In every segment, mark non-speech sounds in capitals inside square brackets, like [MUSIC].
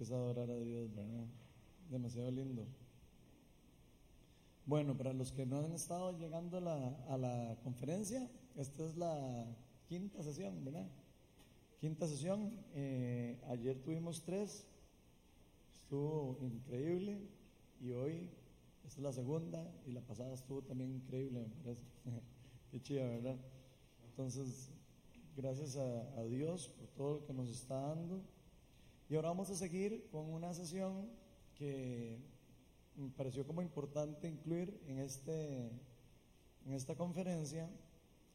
que es adorar a Dios, ¿verdad? Demasiado lindo. Bueno, para los que no han estado llegando a la, a la conferencia, esta es la quinta sesión, ¿verdad? Quinta sesión. Eh, ayer tuvimos tres, estuvo increíble. Y hoy, esta es la segunda, y la pasada estuvo también increíble, me parece. [LAUGHS] Qué chida, ¿verdad? Entonces, gracias a, a Dios por todo lo que nos está dando. Y ahora vamos a seguir con una sesión que me pareció como importante incluir en, este, en esta conferencia,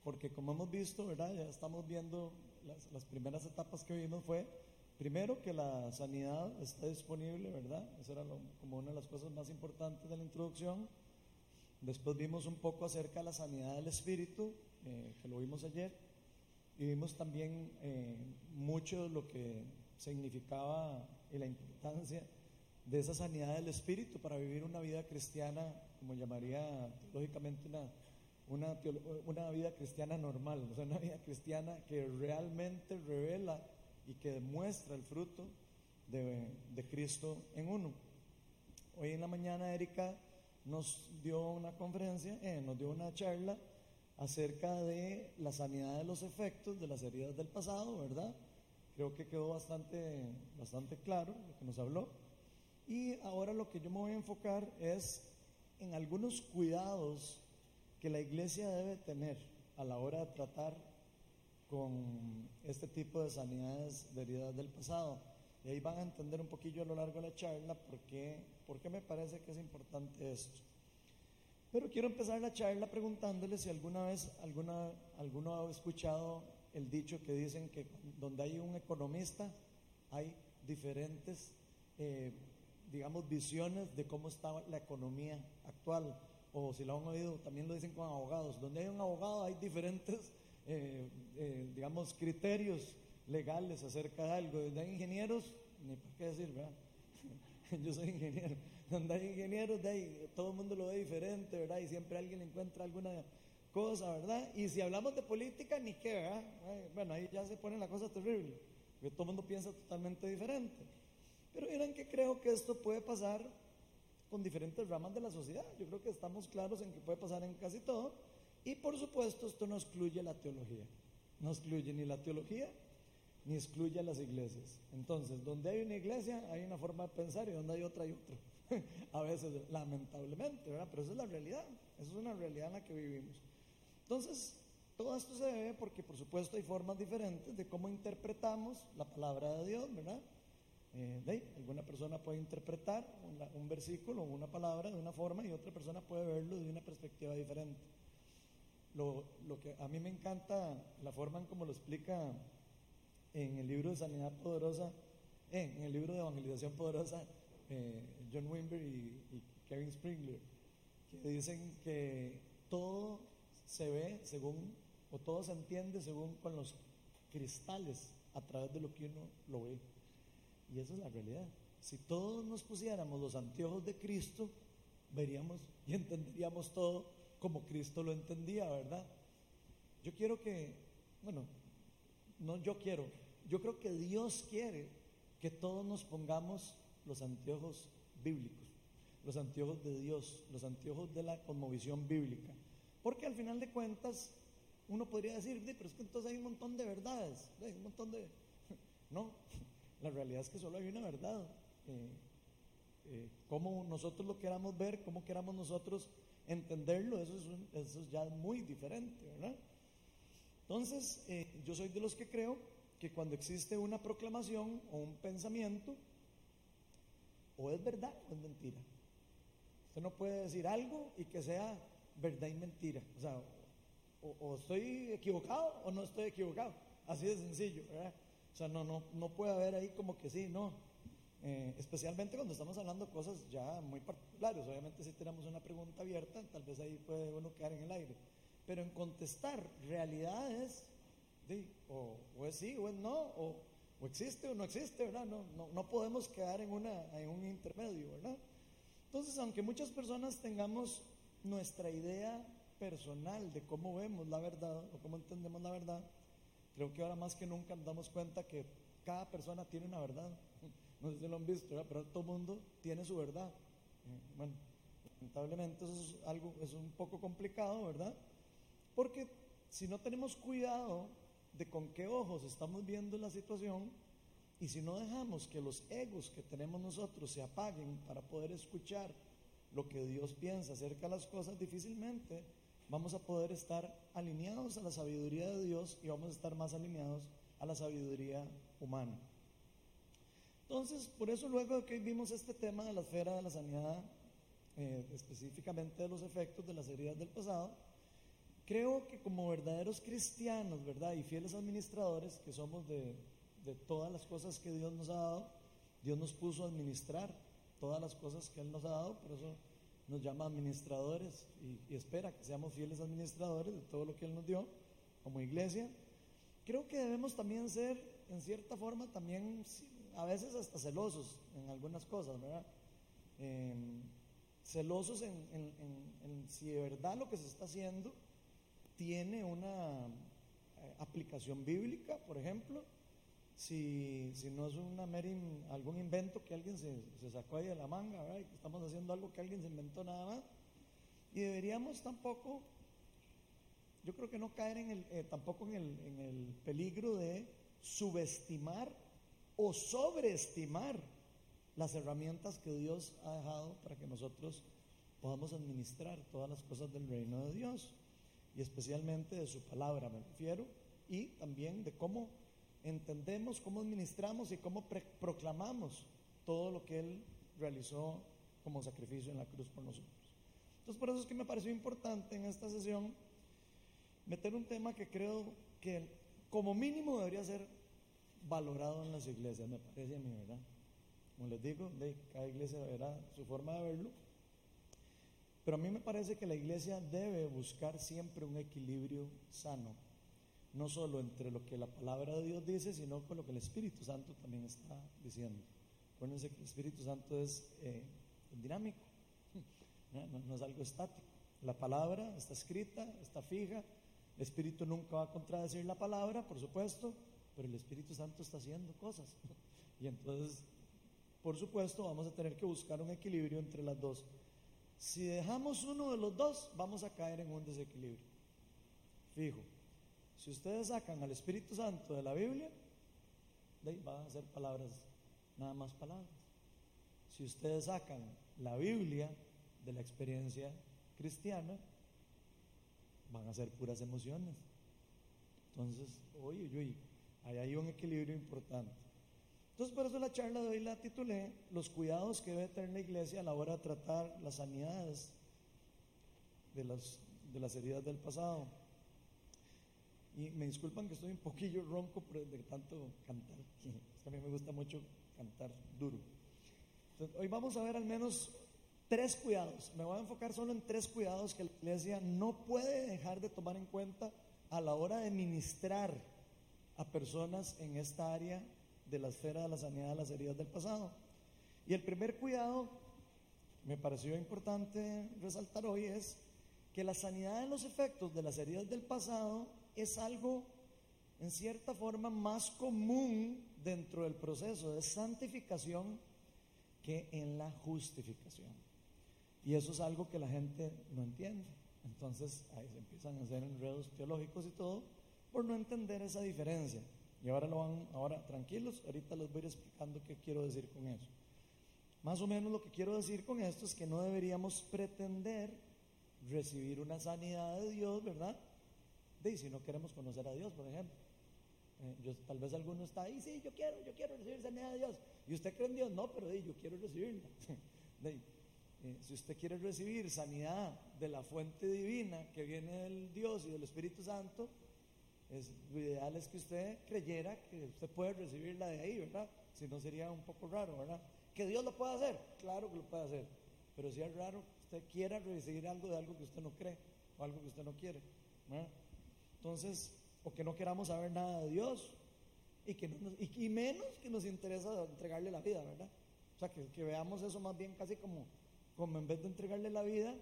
porque como hemos visto, ¿verdad? Ya estamos viendo las, las primeras etapas que vimos fue, primero, que la sanidad está disponible, ¿verdad? Esa era lo- como una de las cosas más importantes de la introducción. Después vimos un poco acerca de la sanidad del espíritu, eh, que lo vimos ayer, y vimos también eh, mucho de lo que significaba y la importancia de esa sanidad del espíritu para vivir una vida cristiana, como llamaría teológicamente una, una vida cristiana normal, o sea, una vida cristiana que realmente revela y que demuestra el fruto de, de Cristo en uno. Hoy en la mañana Erika nos dio una conferencia, eh, nos dio una charla acerca de la sanidad de los efectos de las heridas del pasado, ¿verdad? Creo que quedó bastante, bastante claro lo que nos habló. Y ahora lo que yo me voy a enfocar es en algunos cuidados que la iglesia debe tener a la hora de tratar con este tipo de sanidades de heridas del pasado. Y ahí van a entender un poquillo a lo largo de la charla por qué, por qué me parece que es importante esto. Pero quiero empezar la charla preguntándole si alguna vez alguna, alguno ha escuchado el dicho que dicen que donde hay un economista hay diferentes, eh, digamos, visiones de cómo está la economía actual. O si lo han oído, también lo dicen con abogados. Donde hay un abogado hay diferentes, eh, eh, digamos, criterios legales acerca de algo. Donde hay ingenieros, ni por qué decir, ¿verdad? [LAUGHS] Yo soy ingeniero. Donde hay ingenieros, de ahí, todo el mundo lo ve diferente, ¿verdad? Y siempre alguien encuentra alguna cosa, ¿verdad? Y si hablamos de política, ni qué, ¿verdad? Bueno, ahí ya se pone la cosa terrible, porque todo el mundo piensa totalmente diferente. Pero miren que creo que esto puede pasar con diferentes ramas de la sociedad. Yo creo que estamos claros en que puede pasar en casi todo. Y por supuesto, esto no excluye la teología. No excluye ni la teología ni excluye a las iglesias. Entonces, donde hay una iglesia, hay una forma de pensar y donde hay otra, hay otra. [LAUGHS] a veces, lamentablemente, ¿verdad? Pero esa es la realidad. Esa es una realidad en la que vivimos. Entonces, todo esto se debe porque, por supuesto, hay formas diferentes de cómo interpretamos la palabra de Dios, ¿verdad? Eh, alguna persona puede interpretar una- un versículo o una palabra de una forma y otra persona puede verlo de una perspectiva diferente. Lo, lo que a mí me encanta, la forma en cómo lo explica en el libro de Sanidad Poderosa, eh, en el libro de Evangelización Poderosa, eh, John Wimber y, y Kevin Springler, que dicen que todo se ve según, o todo se entiende según con los cristales a través de lo que uno lo ve. Y esa es la realidad. Si todos nos pusiéramos los anteojos de Cristo, veríamos y entenderíamos todo como Cristo lo entendía, ¿verdad? Yo quiero que, bueno, no yo quiero, yo creo que Dios quiere que todos nos pongamos los anteojos bíblicos, los anteojos de Dios, los anteojos de la cosmovisión bíblica. Porque al final de cuentas, uno podría decir, "Di, pero es que entonces hay un montón de verdades, hay un montón de... [LAUGHS] No, [LAUGHS] la realidad es que solo hay una verdad. Eh, eh, cómo nosotros lo queramos ver, cómo queramos nosotros entenderlo, eso es, un- eso es ya muy diferente, ¿verdad? Entonces, eh, yo soy de los que creo que cuando existe una proclamación o un pensamiento, o es verdad o es mentira. Usted no puede decir algo y que sea verdad y mentira. O sea, o, estoy equivocado o no estoy equivocado. Así de sencillo, ¿verdad? O sea, no, no, no puede haber ahí como que sí, no. Eh, especialmente cuando estamos hablando cosas ya muy particulares. Obviamente si tenemos una pregunta abierta, tal vez ahí puede uno quedar en el aire. Pero en contestar realidades, sí, o, o es sí o es no, o, o existe o no existe, ¿verdad? No, no, no podemos quedar en, una, en un intermedio, ¿verdad? Entonces, aunque muchas personas tengamos nuestra idea personal de cómo vemos la verdad o cómo entendemos la verdad, creo que ahora más que nunca nos damos cuenta que cada persona tiene una verdad. [LAUGHS] no sé si lo han visto, pero todo mundo tiene su verdad. Eh, bueno, lamentablemente eso es algo, es un poco complicado, ¿verdad? Porque si no tenemos cuidado de con qué ojos estamos viendo la situación y si no dejamos que los egos que tenemos nosotros se apaguen para poder escuchar lo que Dios piensa acerca de las cosas, difícilmente vamos a poder estar alineados a la sabiduría de Dios y vamos a estar más alineados a la sabiduría humana. Entonces, por eso luego que vimos este tema de la esfera de la sanidad, eh, específicamente de los efectos de las heridas del pasado, creo que como verdaderos cristianos, ¿verdad? Y fieles administradores, que somos de todas las cosas que Dios nos ha dado, Dios nos puso a administrar todas las cosas que Él nos ha dado, por eso nos llama administradores y, espera que seamos fieles administradores de todo lo que Él nos dio como iglesia. Creo que debemos también ser, en cierta forma, también a veces hasta celosos en algunas cosas, ¿verdad? Em, celosos en, en, si de verdad lo que se está haciendo tiene una eh, aplicación bíblica, por ejemplo, si, si no es una algún invento que alguien se, se, sacó ahí de la manga, estamos haciendo algo que alguien se inventó nada más. Y deberíamos tampoco, yo creo que no caer en el, eh, tampoco en el, en el peligro de subestimar o sobreestimar las herramientas que Dios ha dejado para que nosotros podamos administrar todas las cosas del reino de Dios y especialmente de su palabra, me refiero, y también de cómo entendemos, cómo administramos y cómo proclamamos todo lo que Él realizó como sacrificio en la cruz por nosotros. Entonces, por eso es que me pareció importante en esta sesión meter un tema que creo que como mínimo debería ser valorado en las iglesias, me parece a mí, ¿verdad? Como les digo, de, cada iglesia verá su forma de verlo. Pero a mí me parece que la iglesia debe buscar siempre un equilibrio sano, no solo entre lo que la palabra de Dios dice, sino con lo que el Espíritu Santo también está diciendo. Acuérdense que el Espíritu Santo es eh, dinámico, [LAUGHS] no, no es algo estático. La palabra está escrita, está fija, el Espíritu nunca va a contradecir la palabra, por supuesto, pero el Espíritu Santo está haciendo cosas. [LAUGHS] Y entonces, por supuesto, vamos a tener que buscar un equilibrio entre las dos. Si dejamos uno de los dos, vamos a caer en un desequilibrio. Fijo, si ustedes sacan al Espíritu Santo de la Biblia, de van a ser palabras, nada más palabras. Si ustedes sacan la Biblia de la experiencia cristiana, van a ser puras emociones. Entonces, oye, oye, Ahí hay un equilibrio importante. Entonces, por eso la charla de hoy la titulé Los cuidados que debe tener la iglesia a la hora de tratar las sanidades de las, de las heridas del pasado. Y me disculpan que estoy un poquillo ronco de tanto cantar. a mí me gusta mucho cantar duro. Entonces, hoy vamos a ver al menos tres cuidados. Me voy a enfocar solo en tres cuidados que la iglesia no puede dejar de tomar en cuenta a la hora de ministrar a personas en esta área de la esfera de la sanidad de las heridas del pasado. Y el primer cuidado, me pareció importante resaltar hoy, es que la sanidad de los efectos de las heridas del pasado es algo, en cierta forma, más común dentro del proceso de santificación que en la justificación. Y eso es algo que la gente no entiende. Entonces ahí se empiezan a hacer enredos teológicos y todo, por no entender esa diferencia. Y ahora lo van, ahora tranquilos, ahorita les voy a ir explicando qué quiero decir con eso. Más o menos lo que quiero decir con esto es que no deberíamos pretender recibir una sanidad de Dios, ¿verdad? Si no queremos conocer a Dios, por ejemplo. Eh, tal vez alguno está ahí, sí, yo quiero, yo quiero recibir sanidad de Dios. Y usted cree en Dios, no, pero yo quiero recibirla. [LAUGHS] Eh, si usted quiere recibir sanidad de la fuente divina que viene del Dios y del Espíritu Santo, lo ideal es que usted creyera que usted puede recibirla de ahí, ¿verdad? Si no sería un poco raro, ¿verdad? Que Dios lo puede hacer, claro que lo puede hacer, pero si es raro usted quiera recibir algo de algo que usted no cree o algo que usted no quiere, ¿verdad? Entonces, o que no queramos saber nada de Dios y, que y, menos que nos interesa entregarle la vida, ¿verdad? O sea, que, veamos eso más bien casi como, en vez de entregarle la vida,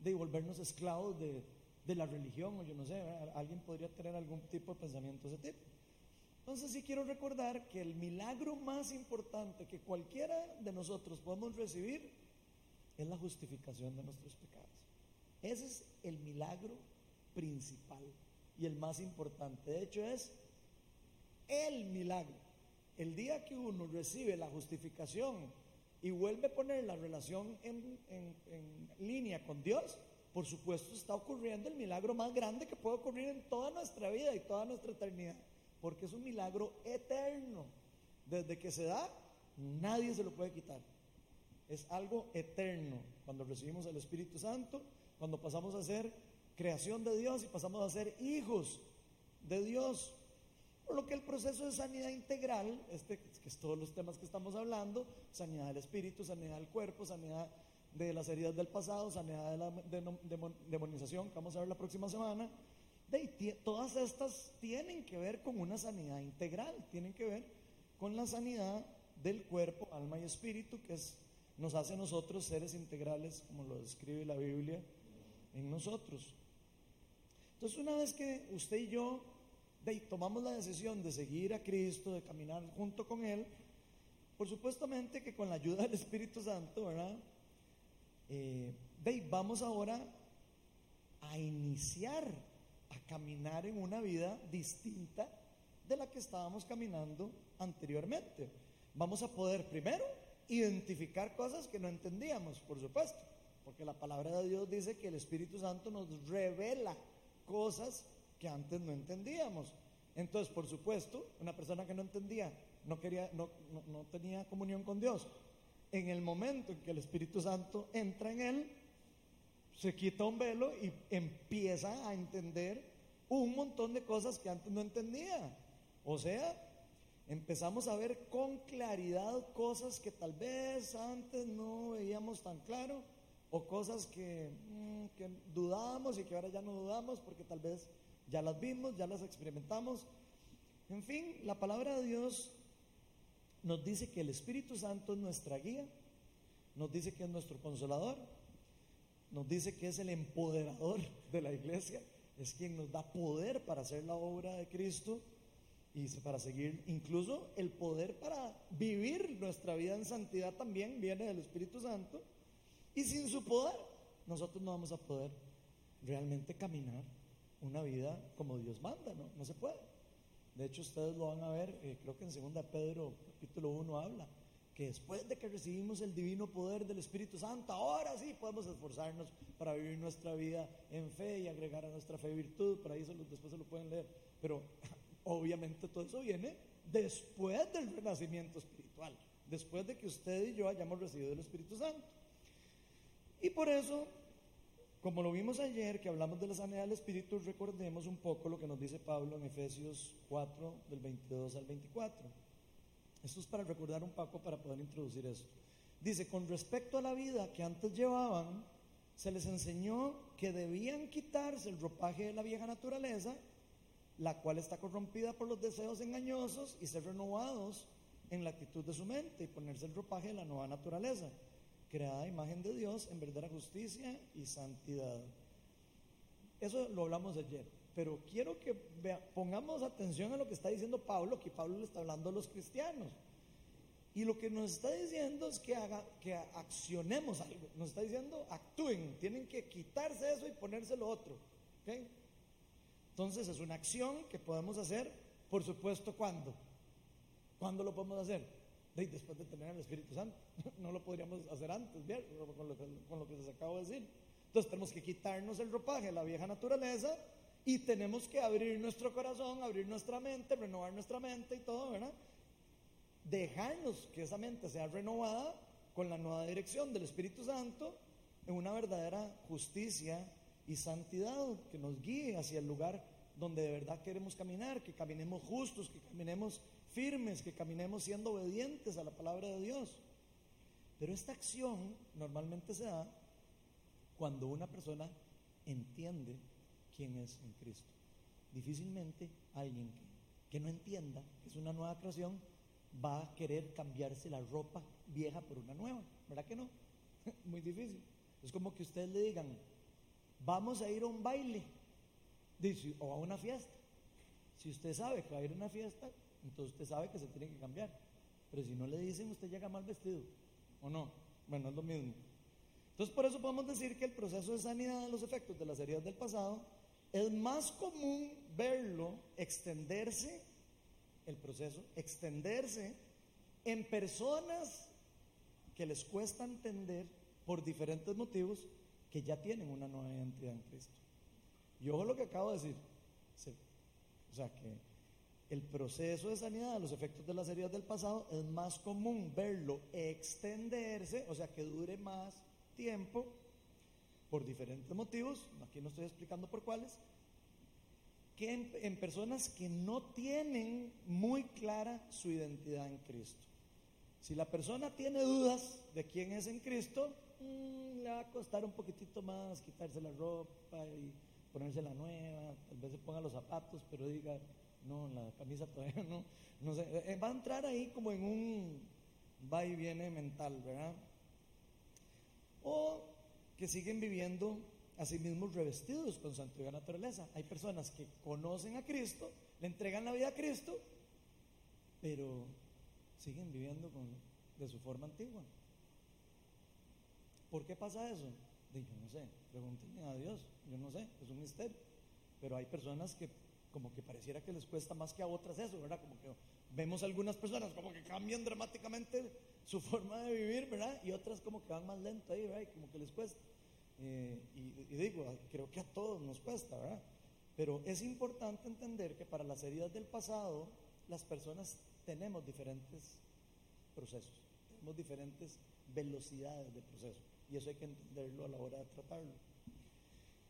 de volvernos esclavos de la religión, o yo no sé, alguien podría tener algún tipo de pensamiento de ese tipo. Entonces sí quiero recordar que el milagro más importante que cualquiera de nosotros podemos recibir es la justificación de nuestros pecados. Ese es el milagro principal y el más importante. De hecho es el milagro. El día que uno recibe la justificación y vuelve a poner la relación en, línea con Dios, por supuesto está ocurriendo el milagro más grande que puede ocurrir en toda nuestra vida y toda nuestra eternidad, porque es un milagro eterno. Desde que se da, nadie se lo puede quitar. Es algo eterno. Cuando recibimos el Espíritu Santo, cuando pasamos a ser creación de Dios y pasamos a ser hijos de Dios. Por lo que el proceso de sanidad integral, este, que es todos los temas que estamos hablando, sanidad del espíritu, sanidad del cuerpo, sanidad de las heridas del pasado, sanidad de la demonización, que vamos a ver la próxima semana, de, todas estas tienen que ver con una sanidad integral, tienen que ver con la sanidad del cuerpo, alma y espíritu, que es, nos hace a nosotros seres integrales, como lo describe la Biblia en nosotros. Entonces, una vez que usted y yo tomamos la decisión de seguir a Cristo, de caminar junto con Él, por supuestamente que con la ayuda del Espíritu Santo, ¿verdad? Eh, vamos ahora a iniciar a caminar en una vida distinta de la que estábamos caminando anteriormente. Vamos a poder primero identificar cosas que no entendíamos, por supuesto, porque la palabra de Dios dice que el Espíritu Santo nos revela cosas que antes no entendíamos. Entonces, por supuesto, una persona que no entendía, no, quería, no, no, tenía comunión con Dios, en el momento en que el Espíritu Santo entra en él, se quita un velo y empieza a entender un montón de cosas que antes no entendía. O sea, empezamos a ver con claridad cosas que tal vez antes no veíamos tan claro o cosas que, mm, que dudábamos y que ahora ya no dudamos porque tal vez ya las vimos, ya las experimentamos. En fin, la palabra de Dios nos dice que el Espíritu Santo es nuestra guía, nos dice que es nuestro consolador, nos dice que es el empoderador de la iglesia, es quien nos da poder para hacer la obra de Cristo y para seguir, incluso el poder para vivir nuestra vida en santidad también viene del Espíritu Santo. Y sin su poder, nosotros no vamos a poder realmente caminar una vida como Dios manda, ¿no? No se puede. De hecho, ustedes lo van a ver, eh, creo que en 2 Pedro capítulo 1 habla, que después de que recibimos el divino poder del Espíritu Santo, ahora sí podemos esforzarnos para vivir nuestra vida en fe y agregar a nuestra fe virtud, por ahí después se lo pueden leer. Pero [LAUGHS] obviamente todo eso viene después del renacimiento espiritual, después de que usted y yo hayamos recibido el Espíritu Santo. Y por eso, como lo vimos ayer, que hablamos de la sanidad del Espíritu, recordemos un poco lo que nos dice Pablo en Efesios 4, del 22 al 24. Esto es para recordar un poco, para poder introducir esto. Dice, con respecto a la vida que antes llevaban, se les enseñó que debían quitarse el ropaje de la vieja naturaleza, la cual está corrompida por los deseos engañosos, y ser renovados en la actitud de su mente y ponerse el ropaje de la nueva naturaleza creada imagen de Dios en verdadera justicia y santidad. Eso lo hablamos ayer, pero quiero que pongamos atención a lo que está diciendo Pablo, que Pablo le está hablando a los cristianos. Y lo que nos está diciendo es que, haga, que accionemos algo. Nos está diciendo, actúen, tienen que quitarse eso y ponerse lo otro. Entonces es una acción que podemos hacer, por supuesto, ¿cuándo? ¿Cuándo lo podemos hacer? Después de tener el Espíritu Santo. [LAUGHS] No lo podríamos hacer antes, con lo, con lo que les acabo de decir. Entonces tenemos que quitarnos el ropaje, la vieja naturaleza, y tenemos que abrir nuestro corazón, abrir nuestra mente, renovar nuestra mente y todo, ¿verdad? Dejarnos que esa mente sea renovada con la nueva dirección del Espíritu Santo en una verdadera justicia y santidad que nos guíe hacia el lugar donde de verdad queremos caminar, que caminemos justos, que caminemos firmes, que caminemos siendo obedientes a la palabra de Dios. Pero esta acción normalmente se da cuando una persona entiende quién es en Cristo. Difícilmente alguien que, no entienda que es una nueva creación va a querer cambiarse la ropa vieja por una nueva. ¿Verdad que no? [LAUGHS] Muy difícil. Es como que ustedes le digan, vamos a ir a un baile dice, o a una fiesta. Si usted sabe que va a ir a una fiesta, entonces usted sabe que se tiene que cambiar. Pero si no le dicen, usted llega mal vestido, ¿o no? Bueno, es lo mismo. Entonces, por eso podemos decir que el proceso de sanidad de los efectos de las heridas del pasado es más común verlo extenderse, el proceso, extenderse en personas que les cuesta entender por diferentes motivos que ya tienen una nueva identidad en Cristo. Y ojo lo que acabo de decir. O sea que el proceso de sanidad de los efectos de las heridas del pasado es más común verlo extenderse, o sea que dure más tiempo por diferentes motivos, aquí no estoy explicando por cuáles, que en, personas que no tienen muy clara su identidad en Cristo. Si la persona tiene dudas de quién es en Cristo, mm, le va a costar un poquitito más quitarse la ropa y ponerse la nueva, tal vez se ponga los zapatos, pero diga, no, la camisa todavía no, no sé, eh, va a entrar ahí como en un va y viene mental, ¿verdad? O que siguen viviendo a sí mismos revestidos con su antigua naturaleza. Hay personas que conocen a Cristo, le entregan la vida a Cristo, pero siguen viviendo con, de su forma antigua. ¿Por qué pasa eso? yo no sé, pregúntenme a Dios, yo no sé, es un misterio. Pero hay personas que como que pareciera que les cuesta más que a otras eso, ¿verdad? Como que vemos algunas personas como que cambian dramáticamente su [LAUGHS] forma de vivir, ¿verdad? Y otras como que van más lento ahí, ¿verdad? Y como que les cuesta. Eh, y, y, digo, creo que a todos nos cuesta, ¿verdad? Pero es importante entender que para las heridas del pasado, las personas tenemos diferentes procesos, tenemos diferentes velocidades de proceso. Y eso hay que entenderlo a la hora de tratarlo.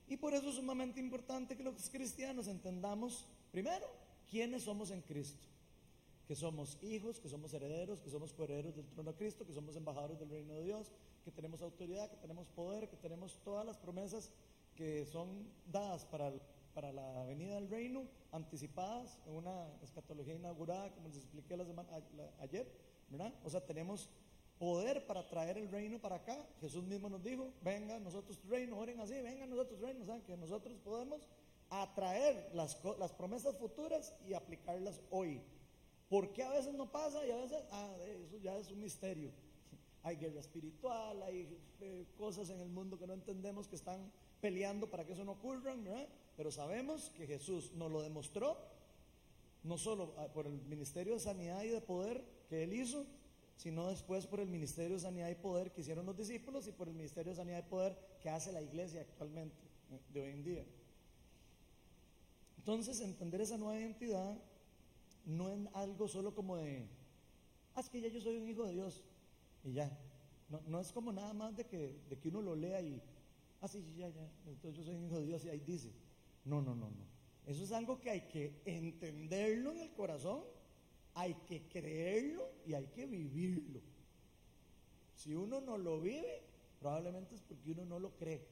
Y por eso es sumamente importante que los cristianos entendamos, primero, quiénes somos en Cristo. Que somos hijos, que somos herederos, que somos coherederos del trono de Cristo, que somos embajadores del reino de Dios, que tenemos autoridad, que tenemos poder, que tenemos todas las promesas que son dadas para, para la venida del reino, anticipadas en una escatología inaugurada, como les expliqué la semana, ayer, ¿verdad? O sea, tenemos poder para traer el reino para acá. Jesús mismo nos dijo, venga nosotros tu reino, oren así, venga nosotros tu reino, ¿saben? que nosotros podemos atraer las, las promesas futuras y aplicarlas hoy. ¿Por qué a veces no pasa y a veces, ah, eso ya es un misterio? Hay guerra espiritual, hay eh, cosas en el mundo que no entendemos que están peleando para que eso no ocurra, ¿verdad? Pero sabemos que Jesús nos lo demostró, no solo ah, por el ministerio de sanidad y de poder que Él hizo, sino después por el Ministerio de Sanidad y Poder que hicieron los discípulos y por el Ministerio de Sanidad y Poder que hace la iglesia actualmente, eh, de hoy en día. Entonces, entender esa nueva identidad no es algo solo como de, ah, es que ya yo soy un hijo de Dios y ya. No, no es como nada más de que, de que uno lo lea y, ah, sí, ya, ya, entonces yo soy un hijo de Dios y ahí dice. No, no, no, no. Eso es algo que hay que entenderlo en el corazón hay que creerlo y hay que vivirlo. Si uno no lo vive, probablemente es porque uno no lo cree,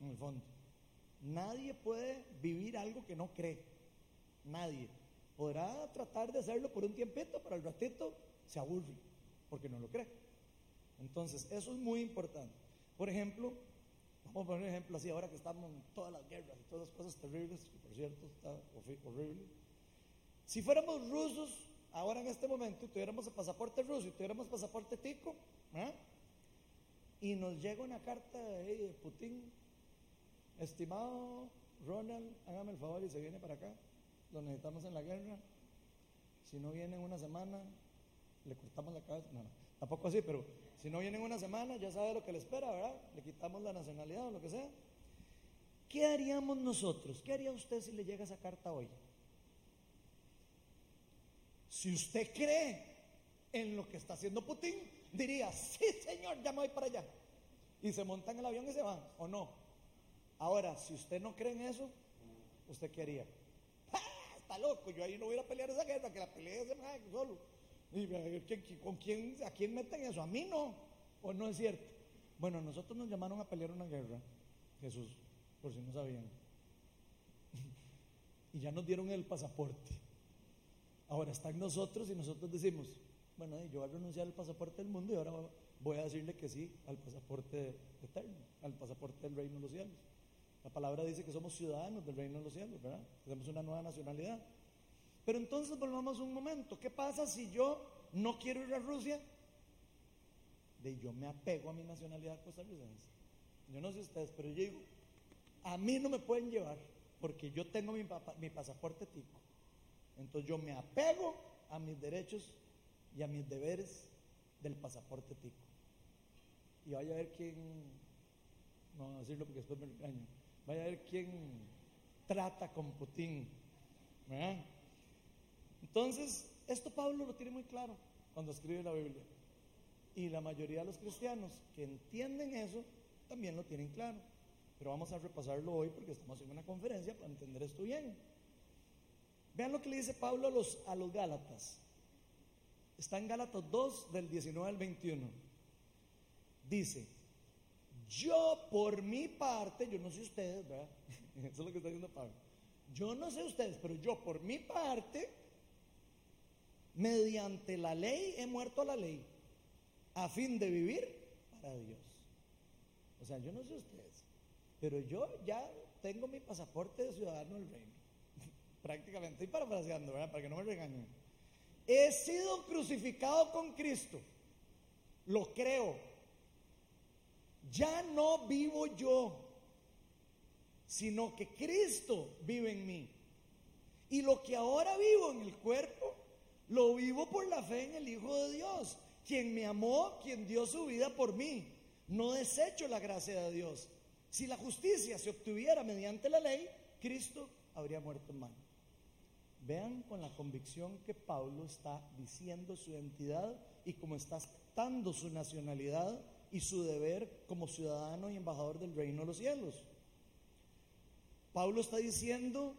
en el fondo. Nadie puede vivir algo que no cree. Nadie. Podrá tratar de hacerlo por un tiempito, pero al ratito se aburre, porque no lo cree. Entonces, eso es muy importante. Por ejemplo, vamos a poner un ejemplo así, ahora que estamos en todas las guerras y todas las cosas terribles, que por cierto está horrible. Si fuéramos rusos, ahora en este momento tuviéramos el pasaporte ruso y tuviéramos pasaporte tico, ¿eh? y nos llega una carta de Putin, estimado Ronald, hágame el favor y se viene para acá, lo necesitamos en la guerra, si no viene en una semana, le cortamos la cabeza, no, no, tampoco así, pero si no viene en una semana, ya sabe lo que le espera, ¿verdad? Le quitamos la nacionalidad o lo que sea. ¿Qué haríamos nosotros? ¿Qué haría usted si le llega esa carta hoy? Si usted cree en lo que está haciendo Putin, diría, sí señor, ya me voy para allá. Y se monta en el avión y se van, ¿o no? Ahora, si usted no cree en eso, ¿usted qué haría? ¡Ah, está loco, yo ahí no voy a pelear esa guerra, que la pelee ese solo. Y ¿con quién, ¿a quién meten eso? A mí no, ¿o no es cierto? Bueno, nosotros nos llamaron a pelear una guerra, Jesús, por si no sabían. [LAUGHS] y ya nos dieron el pasaporte. Ahora está en nosotros y nosotros decimos, bueno, yo voy a renunciar al pasaporte del mundo y ahora voy a decirle que sí al pasaporte eterno, al pasaporte del reino de los cielos. La palabra dice que somos ciudadanos del reino de los cielos, ¿verdad? Tenemos una nueva nacionalidad. Pero entonces volvamos un momento. ¿Qué pasa si yo no quiero ir a Rusia? De yo me apego a mi nacionalidad costarricense. Yo no sé ustedes, pero yo digo, a mí no me pueden llevar porque yo tengo mi, mi pasaporte tico. Entonces yo me apego a mis derechos y a mis deberes del pasaporte tico. Y vaya a ver quién, no voy a decirlo porque después me engaño, vaya a ver quién trata con Putin. Entonces, esto Pablo lo tiene muy claro cuando escribe la Biblia. Y la mayoría de los cristianos que entienden eso también lo tienen claro. Pero vamos a repasarlo hoy porque estamos en una conferencia para entender esto bien. Vean lo que le dice Pablo a los, a los Gálatas. Está en Gálatas 2 del 19 al 21. Dice, yo por mi parte, yo no sé ustedes, ¿verdad? [LAUGHS] Eso es lo que está diciendo Pablo. Yo no sé ustedes, pero yo por mi parte, mediante la ley he muerto a la ley, a fin de vivir para Dios. O sea, yo no sé ustedes, pero yo ya tengo mi pasaporte de ciudadano del reino. Prácticamente, estoy parafraseando, ¿verdad? Para que no me regañen. He sido crucificado con Cristo. Lo creo. Ya no vivo yo, sino que Cristo vive en mí. Y lo que ahora vivo en el cuerpo, lo vivo por la fe en el Hijo de Dios, quien me amó, quien dio su vida por mí. No desecho la gracia de Dios. Si la justicia se obtuviera mediante la ley, Cristo habría muerto en mano. Vean con la convicción que Pablo está diciendo su identidad y cómo está aceptando su nacionalidad y su deber como ciudadano y embajador del reino de los cielos. Pablo está diciendo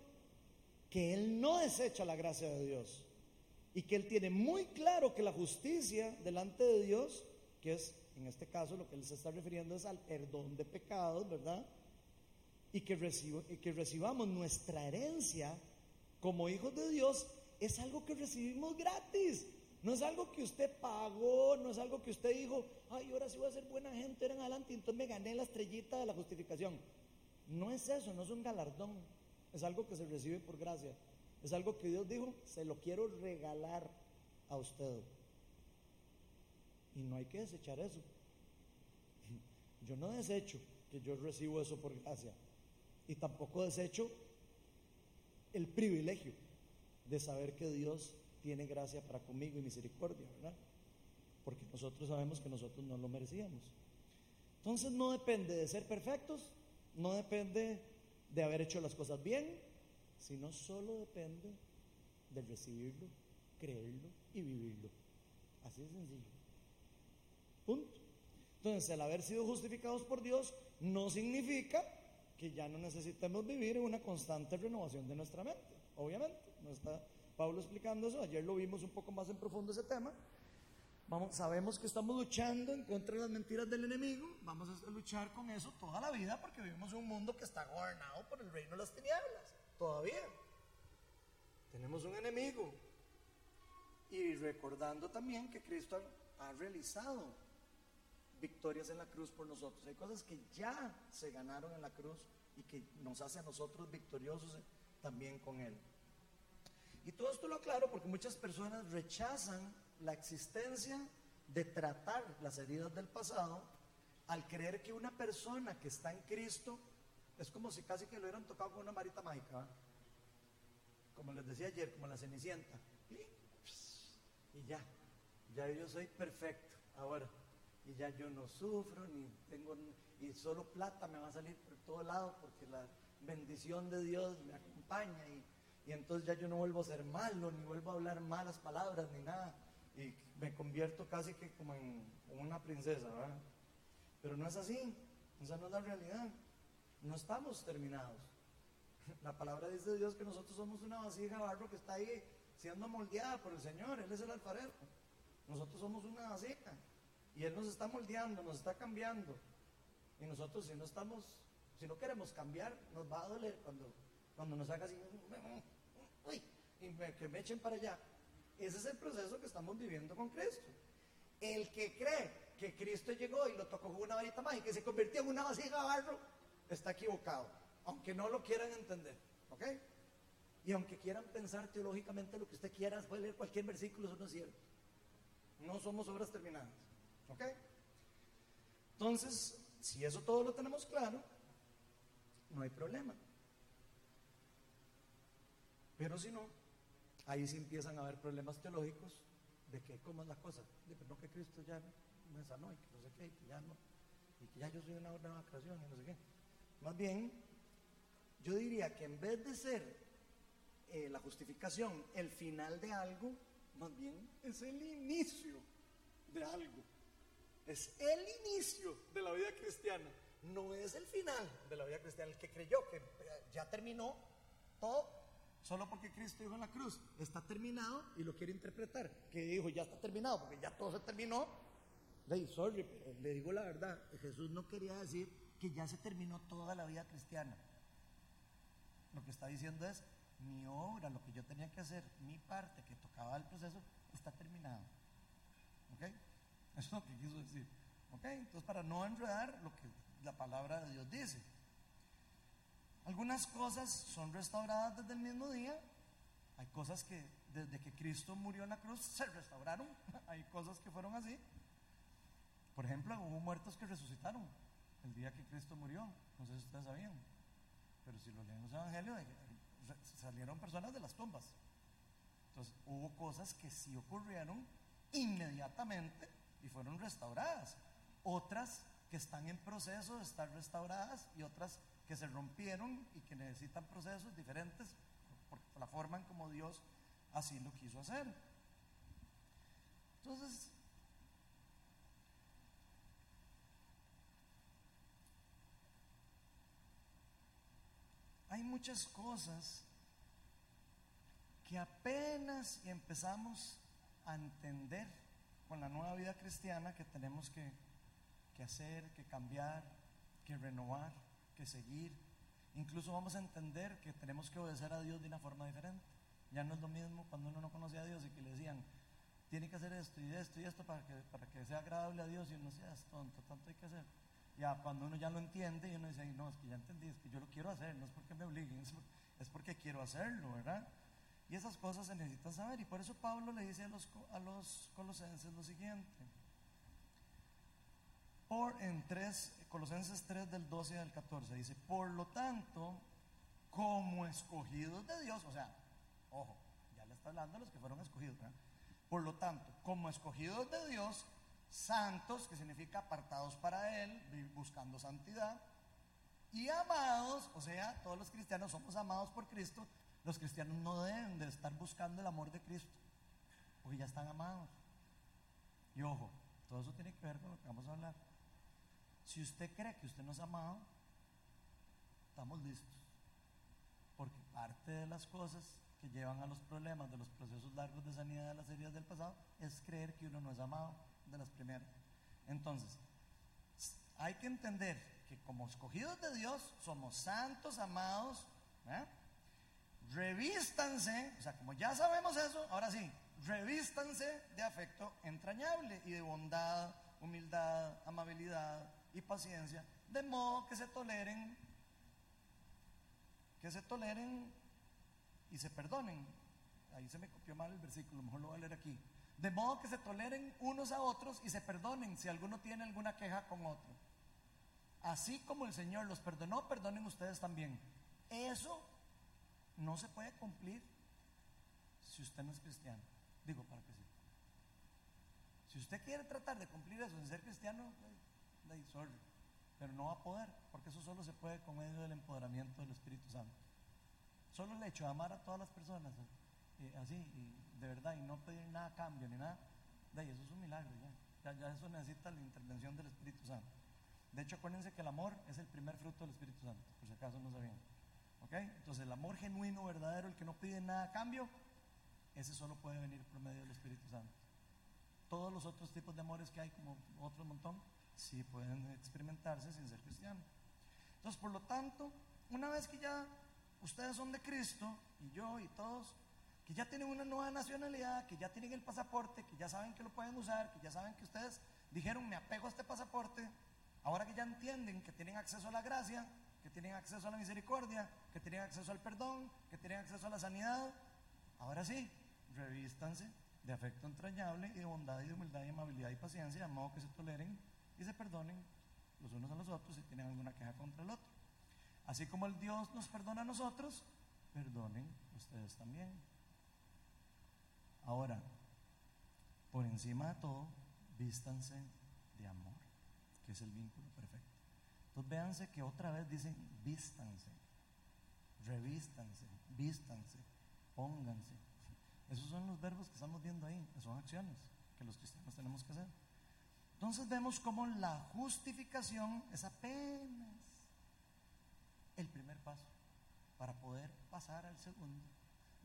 que él no desecha la gracia de Dios y que él tiene muy claro que la justicia delante de Dios, que es en este caso lo que él se está refiriendo es al perdón de pecados, ¿verdad? Y que recibamos nuestra herencia como hijos de Dios es algo que recibimos gratis. No es algo que usted pagó, no es algo que usted dijo, ay, ahora sí voy a ser buena gente, en adelante, y entonces me gané la estrellita de la justificación. No es eso, no es un galardón, es algo que se recibe por gracia. Es algo que Dios dijo, se lo quiero regalar a usted. Y no hay que desechar eso. [LAUGHS] Yo no desecho que yo recibo eso por gracia. Y tampoco desecho el privilegio de saber que Dios tiene gracia para conmigo y misericordia, ¿verdad? Porque nosotros sabemos que nosotros no lo merecíamos. Entonces no depende de ser perfectos, no depende de haber hecho las cosas bien, sino solo depende de recibirlo, creerlo y vivirlo. Así de sencillo. Punto. Entonces, el haber sido justificados por Dios no significa que ya no necesitemos vivir en una constante renovación de nuestra mente. Obviamente, no está Pablo explicando eso, ayer lo vimos un poco más en profundo ese tema. Vamos, sabemos que estamos luchando en contra de las mentiras del enemigo, vamos a luchar con eso toda la vida porque vivimos en un mundo que está gobernado por el reino de las tinieblas, todavía. Tenemos un enemigo. Y recordando también que Cristo ha realizado victorias en la cruz por nosotros. Hay cosas que ya se ganaron en la cruz y que nos hace a nosotros victoriosos también con Él. Y todo esto lo aclaro porque muchas personas rechazan la existencia de tratar las heridas del pasado al creer que una persona que está en Cristo es como si casi que lo hubieran tocado con una marita mágica. Como les decía ayer, como la cenicienta. Y ya, ya yo soy perfecto. Ahora, y ya yo no sufro, ni tengo, y solo plata me va a salir por todo lado porque la bendición de Dios me acompaña y, entonces ya yo no vuelvo a ser malo, ni vuelvo a hablar malas palabras, ni nada, y me convierto casi que como en, una princesa, ¿verdad? Pero no es así, esa no es la realidad, no estamos terminados. [LAUGHS] La palabra dice Dios que nosotros somos una vasija barro que está ahí siendo moldeada por el Señor, Él es el alfarero. Nosotros somos una vasija. Y Él nos está moldeando, nos está cambiando. Y nosotros si no estamos, si no queremos cambiar, nos va a doler cuando, cuando nos haga así, uy, y que me echen para allá. Ese es el proceso que estamos viviendo con Cristo. El que cree que Cristo llegó y lo tocó con una varita mágica y se convirtió en una vasija de barro, está equivocado, aunque no lo quieran entender. ¿Ok? Y aunque quieran pensar teológicamente lo que usted quiera, puede leer cualquier versículo, eso no es cierto. No somos obras terminadas. ¿Ok? Entonces, si eso todo lo tenemos claro, no hay problema. Pero si no, ahí sí empiezan a haber problemas teológicos de que cómo es la cosa, de no que Cristo ya me sanó y que no sé qué, y que ya no, y que ya yo soy una nueva creación y no sé qué. Más bien, yo diría que en vez de ser eh, la justificación el final de algo, más bien es el inicio de algo. Es el inicio de la vida cristiana, no es el final de la vida cristiana. El que creyó que ya terminó todo, solo porque Cristo dijo en la cruz, está terminado y lo quiere interpretar, que dijo ya está terminado, porque ya todo se terminó. Le, sorry, le digo la verdad, Jesús no quería decir que ya se terminó toda la vida cristiana. Lo que está diciendo es, mi obra, lo que yo tenía que hacer, mi parte que tocaba el proceso, está terminado. ¿Ok? Eso es [LAUGHS] lo que quiso decir. ¿Ok? Entonces, para no enredar lo que la palabra de Dios dice. Algunas cosas son restauradas desde el mismo día. Hay cosas que desde que Cristo murió en la cruz se restauraron. [LAUGHS] Hay cosas que fueron así. Por ejemplo, hubo muertos que resucitaron el día que Cristo murió. No sé si ustedes sabían. Pero si lo leen en los evangelios, salieron personas de las tumbas. Entonces, hubo cosas que sí ocurrieron inmediatamente y fueron restauradas. Otras que están en proceso de estar restauradas y otras que se rompieron y que necesitan procesos diferentes por la forma en como Dios así lo quiso hacer. Entonces, hay muchas cosas que apenas empezamos a entender con la nueva vida cristiana que tenemos que, que hacer, que cambiar, que renovar, que seguir. Incluso vamos a entender que tenemos que obedecer a Dios de una forma diferente. Ya no es lo mismo cuando uno no conocía a Dios y que le decían, tiene que hacer esto y esto y esto para que, para que sea agradable a Dios y uno sea tonto, tanto hay que hacer. Ya cuando uno ya lo entiende y uno dice, no, es que ya entendí, es que yo lo quiero hacer, no es porque me obliguen, es, porque quiero hacerlo, ¿verdad? Y esas cosas se necesitan saber. Y por eso Pablo le dice a los, a los colosenses lo siguiente. Por en 3, Colosenses 3 del 12 al 14 dice, por lo tanto, como escogidos de Dios, o sea, ojo, ya le está hablando a los que fueron escogidos, ¿verdad? Por lo tanto, como escogidos de Dios, santos, que significa apartados para Él, buscando santidad, y amados, o sea, todos los cristianos somos amados por Cristo, los cristianos no deben de estar buscando el amor de Cristo, porque ya están amados. Y ojo, todo eso tiene que ver con lo que vamos a hablar. Si usted cree que usted no es amado, estamos listos. Porque parte de las cosas que llevan a los problemas de los procesos largos de sanidad de las heridas del pasado es creer que uno no es amado de las primeras. Entonces, hay que entender que como escogidos de Dios somos santos, amados, ¿eh? Revístanse, o sea, como ya sabemos eso, ahora sí, revístanse de afecto entrañable y de bondad, humildad, amabilidad y paciencia, de modo que se toleren, que se toleren y se perdonen. Ahí se me copió mal el versículo, mejor lo voy a leer aquí. De modo que se toleren unos a otros y se perdonen si alguno tiene alguna queja con otro. Así como el Señor los perdonó, perdonen ustedes también. Eso no se puede cumplir si usted no es cristiano. Digo, para que sí. Si usted quiere tratar de cumplir eso sin ser cristiano, sorry, pero no va a poder, porque eso solo se puede con medio del empoderamiento del Espíritu Santo. Solo el hecho de amar a todas las personas, eh, así, y de verdad, y no pedir nada a cambio ni nada, de ahí, eso es un milagro ya. ya. eso necesita la intervención del Espíritu Santo. De hecho, acuérdense que el amor es el primer fruto del Espíritu Santo, por si acaso no sabían. ¿Ok? Entonces, el amor genuino, verdadero, el que no pide nada a cambio, ese solo puede venir por medio del Espíritu Santo. Todos los otros tipos de amores que hay, como otro montón, sí pueden experimentarse sin ser cristiano. Entonces, por lo tanto, una vez que ya ustedes son de Cristo, y yo y todos, que ya tienen una nueva nacionalidad, que ya tienen el pasaporte, que ya saben que lo pueden usar, que ya saben que ustedes dijeron, me apego a este pasaporte, ahora que ya entienden que tienen acceso a la gracia, que tienen acceso a la misericordia, que tienen acceso al perdón, que tienen acceso a la sanidad. Ahora sí, revístanse de afecto entrañable y de bondad y de humildad y amabilidad y paciencia, de modo que se toleren y se perdonen los unos a los otros si tienen alguna queja contra el otro. Así como el Dios nos perdona a nosotros, perdonen ustedes también. Ahora, por encima de todo, vístanse de amor, que es el vínculo perfecto. Entonces véanse que otra vez dicen vístanse, revístanse, vístanse, pónganse. Esos son los verbos que estamos viendo ahí, son acciones que los cristianos tenemos que hacer. Entonces vemos como la justificación es apenas el primer paso para poder pasar al segundo,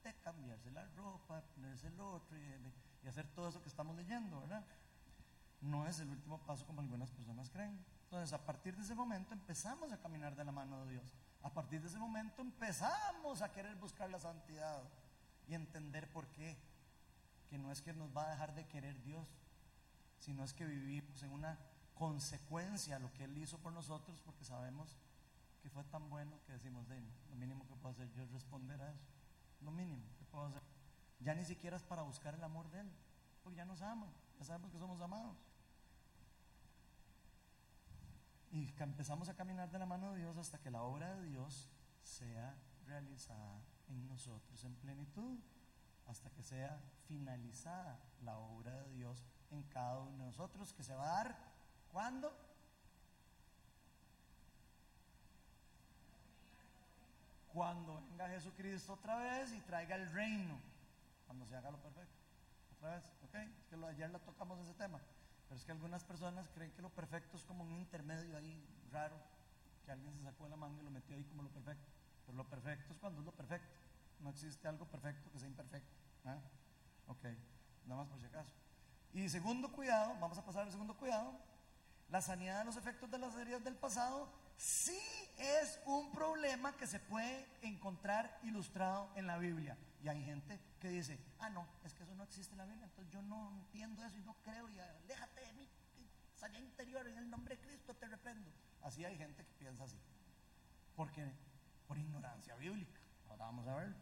de cambiarse la ropa, ponerse el otro y, y hacer todo eso que estamos leyendo, ¿verdad? No es el último paso como algunas personas creen. Entonces, a partir de ese momento empezamos a caminar de la mano de Dios. A partir de ese momento empezamos a querer buscar la santidad y entender por qué. Que no es que nos va a dejar de querer Dios, sino es que vivimos en una consecuencia a lo que Él hizo por nosotros porque sabemos que fue tan bueno que decimos, de lo mínimo que puedo hacer yo es responder a eso. Lo mínimo que puedo hacer. Ya ni siquiera es para buscar el amor de Él, porque ya nos ama, ya sabemos que somos amados. Y empezamos a caminar de la mano de Dios hasta que la obra de Dios sea realizada en nosotros en plenitud, hasta que sea finalizada la obra de Dios en cada uno de nosotros, que se va a dar cuando cuando venga Jesucristo otra vez y traiga el reino, cuando se haga lo perfecto. Otra vez, ¿ok? Es que ayer lo tocamos ese tema, pero es que algunas personas creen que lo perfecto es como un intermedio ahí raro, que alguien se sacó de la manga y lo metió ahí como lo perfecto. Pero lo perfecto es cuando es lo perfecto. No existe algo perfecto que sea imperfecto. ¿ah? Ok, nada más por si acaso. Y segundo cuidado, vamos a pasar al segundo cuidado, la sanidad de los efectos de las heridas del pasado sí es un problema que se puede encontrar ilustrado en la Biblia. Y hay gente que dice, ah, no, es que eso no existe en la Biblia, entonces yo no entiendo eso y no creo y aléjate de mí, sanidad interior, en el nombre de Cristo te reprendo. Así hay gente que piensa así, porque por ignorancia bíblica. Ahora vamos a ver.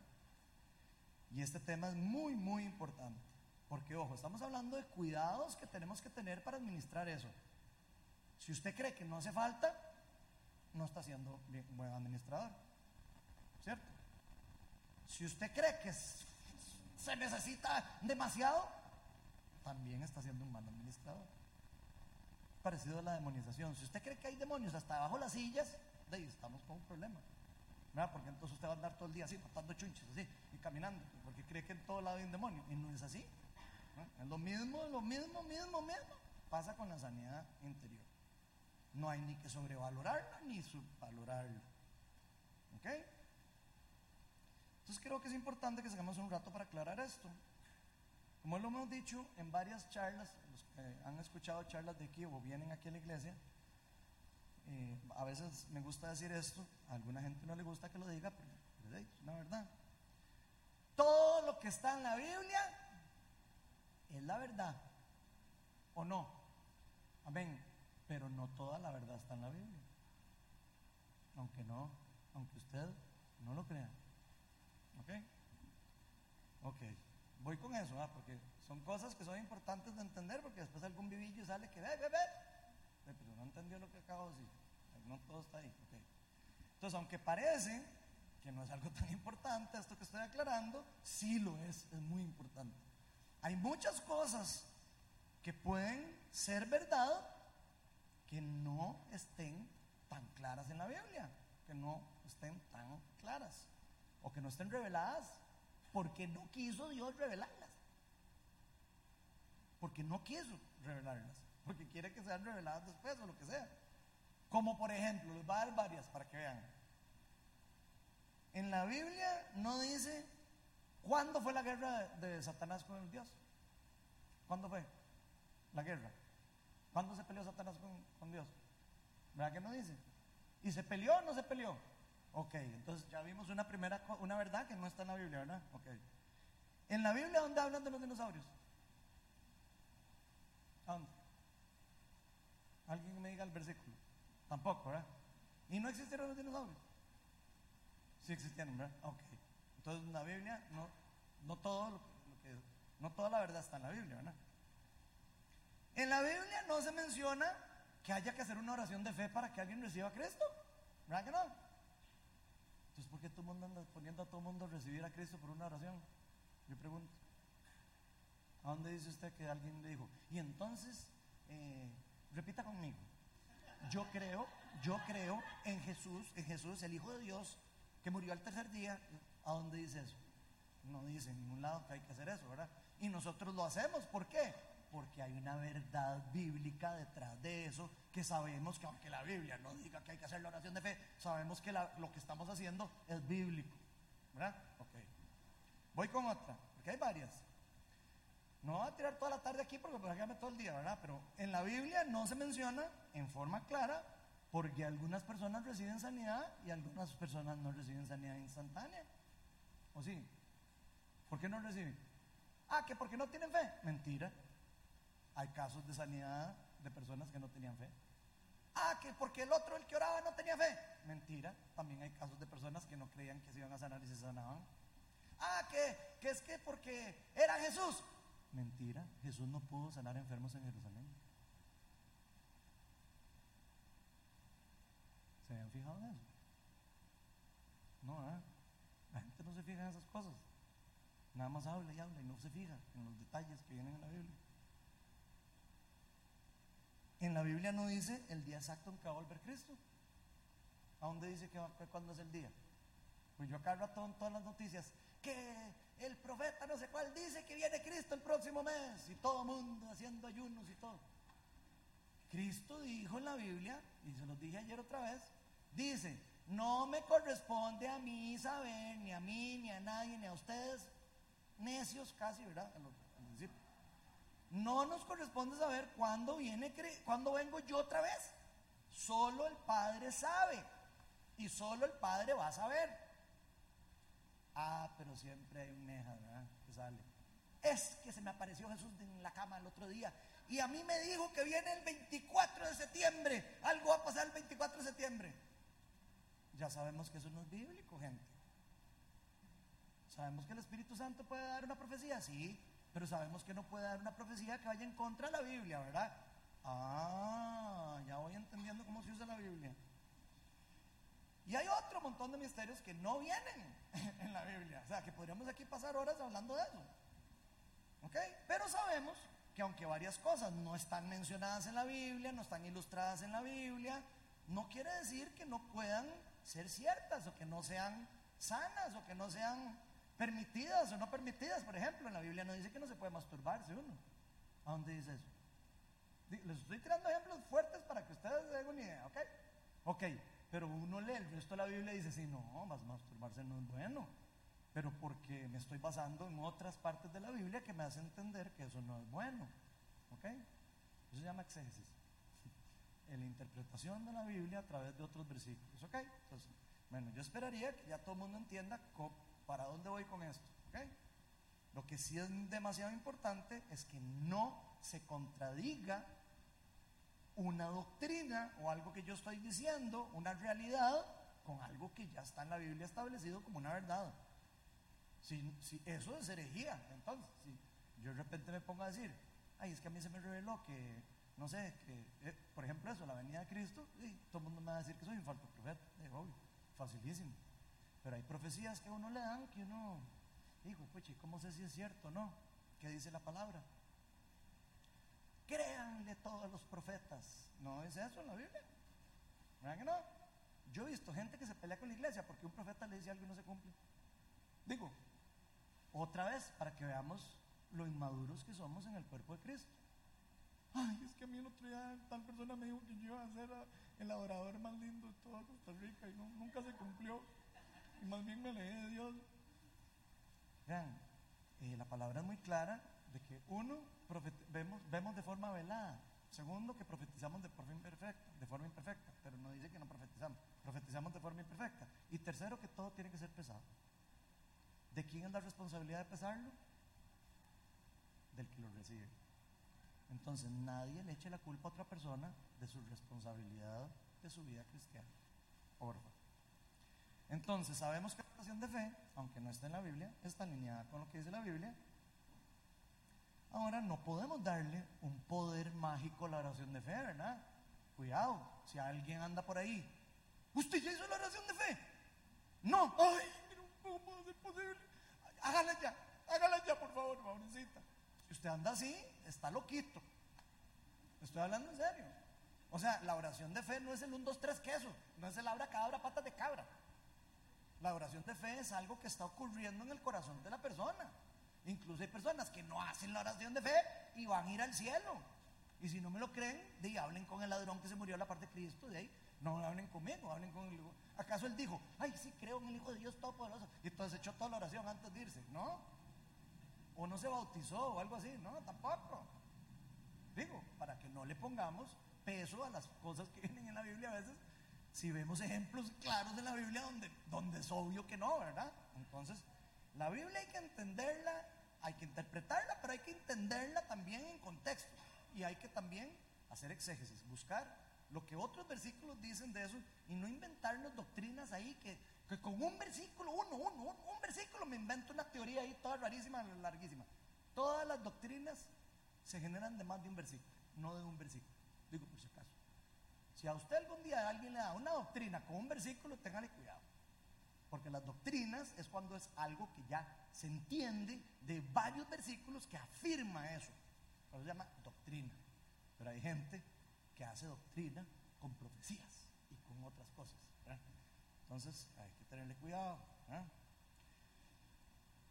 Y este tema es muy, muy importante, porque ojo, estamos hablando de cuidados que tenemos que tener para administrar eso. Si usted cree que no hace falta, no está siendo buen administrador. ¿Cierto? Si usted cree que se necesita demasiado, también está siendo un mal administrador. Parecido a la demonización. Si usted cree que hay demonios hasta debajo de las sillas, ahí estamos con un problema. ¿verdad? Porque entonces usted va a andar todo el día así, matando chunches, así, y caminando, porque cree que en todo lado hay un demonio. Y no es así. Es lo mismo, lo mismo, mismo, mismo. Pasa con la sanidad interior. No hay ni que sobrevalorarla ni subvalorarla. ¿Ok? Entonces creo que es importante que sigamos un rato para aclarar esto. Como lo hemos dicho en varias charlas, los que han escuchado charlas de aquí o vienen aquí a la iglesia, eh, a veces me gusta decir esto, a alguna gente no le gusta que lo diga, pero, es la verdad. Todo lo que está en la Biblia es la verdad, ¿o no? Amén pero no toda la verdad está en la Biblia. Aunque no, aunque usted no lo crea. ¿Ok? Ok, voy con eso, porque son cosas que son importantes de entender, porque después algún vivillo sale que ve, ve, ve, pero no entendió lo que acabo de decir. No todo está ahí. Entonces, aunque parece que no es algo tan importante esto que estoy aclarando, sí lo es, es muy importante. Hay muchas cosas que pueden ser verdad que no estén tan claras en la Biblia, que no estén tan claras o que no estén reveladas, porque no quiso Dios revelarlas. Porque no quiso revelarlas, porque quiere que sean reveladas después o lo que sea. Como por ejemplo, les voy a dar varias para que vean. En la Biblia no dice cuándo fue la guerra de Satanás con Dios. ¿Cuándo fue la guerra? ¿Cuándo se peleó Satanás con, Dios? ¿Verdad que no dice? ¿Y se peleó o no se peleó? Ok, entonces ya vimos una primera, una verdad que no está en la Biblia, ¿verdad? Ok. ¿En la Biblia dónde hablan de los dinosaurios? ¿Dónde? Alguien me diga el versículo. Tampoco, ¿verdad? ¿Y no existieron los dinosaurios? Sí existieron, ¿verdad? Ok. Entonces en la Biblia no, no todo lo que, no toda la verdad está en la Biblia, ¿verdad? En la Biblia no se menciona que haya que hacer una oración de fe para que alguien reciba a Cristo. ¿Verdad que no? Entonces, ¿por qué todo mundo anda poniendo a todo mundo a recibir a Cristo por una oración? Yo pregunto. ¿A dónde dice usted que alguien le dijo? Y entonces, eh, repita conmigo. Yo creo, yo creo en Jesús, en Jesús, el Hijo de Dios, que murió al tercer día. ¿A dónde dice eso? No dice en ningún lado que hay que hacer eso, ¿verdad? Y nosotros lo hacemos. ¿Por qué? Porque hay una verdad bíblica detrás de eso, que sabemos que aunque la Biblia no diga que hay que hacer la oración de fe, sabemos que lo que estamos haciendo es bíblico, ¿verdad? Ok. Voy con otra, porque hay varias. No voy a tirar toda la tarde aquí porque hágame todo el día, ¿verdad? Pero en la Biblia no se menciona en forma clara porque algunas personas reciben sanidad y algunas personas no reciben sanidad instantánea. ¿O sí? ¿Por qué no reciben? Ah, que porque no tienen fe. Mentira. Hay casos de sanidad de personas que no tenían fe. Ah, que porque el otro, el que oraba, no tenía fe. Mentira. También hay casos de personas que no creían que se iban a sanar y se sanaban. Ah, que, que es que porque era Jesús. Mentira. Jesús no pudo sanar enfermos en Jerusalén. ¿Se habían fijado en eso? No, ¿eh? La gente no se fija en esas cosas. Nada más habla y habla y no se fija en los detalles que vienen en la Biblia. En la Biblia no dice el día exacto en que va a volver Cristo. ¿A dónde dice que, va- que cuándo es el día? Pues yo acá rato en todas las noticias que el profeta no sé cuál dice que viene Cristo el próximo mes y todo mundo haciendo ayunos y todo. Cristo dijo en la Biblia, y se los dije ayer otra vez, dice, no me corresponde a mí saber, ni a mí, ni a nadie, ni a ustedes, necios casi, ¿verdad? A a. No nos corresponde saber cuándo viene, cuándo vengo yo otra vez. Solo el Padre sabe. Y solo el Padre va a saber. Ah, pero siempre hay un neja, ¿verdad? Que sale. Es que se me apareció Jesús en la cama el otro día. Y a mí me dijo que viene el 24 de septiembre. Algo va a pasar el 24 de septiembre. Ya sabemos que eso no es bíblico, gente. Sabemos que el Espíritu Santo puede dar una profecía, sí, pero sabemos que no puede dar una profecía que vaya en contra de la Biblia, ¿verdad? Ah, ya voy entendiendo cómo se usa la Biblia. Y hay otro montón de misterios que no vienen [LAUGHS] en la Biblia. O sea, que podríamos aquí pasar horas hablando de eso. ¿Ok? Pero sabemos que aunque varias cosas no están mencionadas en la Biblia, no están ilustradas en la Biblia, no quiere decir que no puedan ser ciertas o que no sean sanas o que no sean permitidas o no permitidas. Por ejemplo, en la Biblia no dice que no se puede masturbarse uno. ¿A dónde dice eso? Les estoy tirando ejemplos fuertes para que ustedes se den una idea, ¿ok? Ok, pero uno lee el resto de la Biblia y dice, sí, no, masturbarse no es bueno. Pero porque me estoy basando en otras partes de la Biblia que me hacen entender que eso no es bueno, ¿ok? Eso se llama exégesis. [LAUGHS] En la interpretación de la Biblia a través de otros versículos, ¿ok? Entonces, bueno, yo esperaría que ya todo el mundo entienda co- para dónde voy con esto, ¿ok? Lo que sí es demasiado importante es que no se contradiga una doctrina o algo que yo estoy diciendo, una realidad, con algo que ya está en la Biblia establecido como una verdad. Si, si eso es herejía, entonces, si yo de repente me pongo a decir, ay, es que a mí se me reveló que, no sé, que, eh, por ejemplo, eso, la venida de Cristo, todo el mundo me va a decir que soy un falso profeta, eh, obvio, facilísimo. Pero hay profecías que uno le dan que uno, hijo, pues, ¿cómo sé si es cierto o no? ¿Qué dice la palabra? Créanle todos los profetas. No es eso en la Biblia. ¿Verdad que no? Yo he visto gente que se pelea con la iglesia porque un profeta le dice algo y no se cumple. Digo, otra vez, para que veamos lo inmaduros que somos en el cuerpo de Cristo. Ay, es que a mí el otro día tal persona me dijo que yo iba a ser el adorador más lindo de toda Costa Rica y nunca se cumplió. Y más bien me alejé de Dios. Vean, eh, la palabra es muy clara de que uno, vemos, vemos de forma velada. Segundo, que profetizamos de forma imperfecta, de forma imperfecta, pero no dice que no profetizamos, profetizamos de forma imperfecta. Y tercero, que todo tiene que ser pesado. ¿De quién es la responsabilidad de pesarlo? Del que lo recibe. Entonces nadie le eche la culpa a otra persona de su responsabilidad de su vida cristiana. Por favor. Entonces, sabemos que la oración de fe, aunque no está en la Biblia, está alineada con lo que dice la Biblia. Ahora, no podemos darle un poder mágico a la oración de fe, ¿verdad? Cuidado, si alguien anda por ahí, ¿usted ya hizo la oración de fe? No, ay, no puedo ser posible. Hágala ya, hágala ya, por favor, Mauricita. Si usted anda así, está loquito. Estoy hablando en serio. O sea, la oración de fe no es el 1, 2, 3 queso, no es el abra cadabra patas de cabra. La oración de fe es algo que está ocurriendo en el corazón de la persona. Incluso hay personas que no hacen la oración de fe y van a ir al cielo. Y si no me lo creen, de hablen con el ladrón que se murió a la parte de Cristo, de ahí, no hablen conmigo, hablen con el hijo. ¿Acaso él dijo, ay, sí creo en el Hijo de Dios Todopoderoso? Y entonces echó toda la oración antes de irse, ¿no? O no se bautizó o algo así, no, tampoco. Digo, para que no le pongamos peso a las cosas que [LAUGHS] vienen en la Biblia a veces, si vemos ejemplos claros de la Biblia donde, donde es obvio que no, ¿verdad? Entonces, la Biblia hay que entenderla, hay que interpretarla, pero hay que entenderla también en contexto. Y hay que también hacer exégesis, buscar lo que otros versículos dicen de eso y no inventarnos doctrinas ahí que, que con un versículo, uno, uno, un, un versículo me invento una teoría ahí toda rarísima, larguísima. Todas las doctrinas se generan de más de un versículo, no de un versículo. Digo por si acaso. Si a usted algún día alguien le da una doctrina con un versículo, téngale cuidado. Porque las doctrinas es cuando es algo que ya se entiende de varios versículos que afirma eso. Eso se llama doctrina. Pero hay gente que hace doctrina con profecías y con otras cosas. Entonces hay que tenerle cuidado.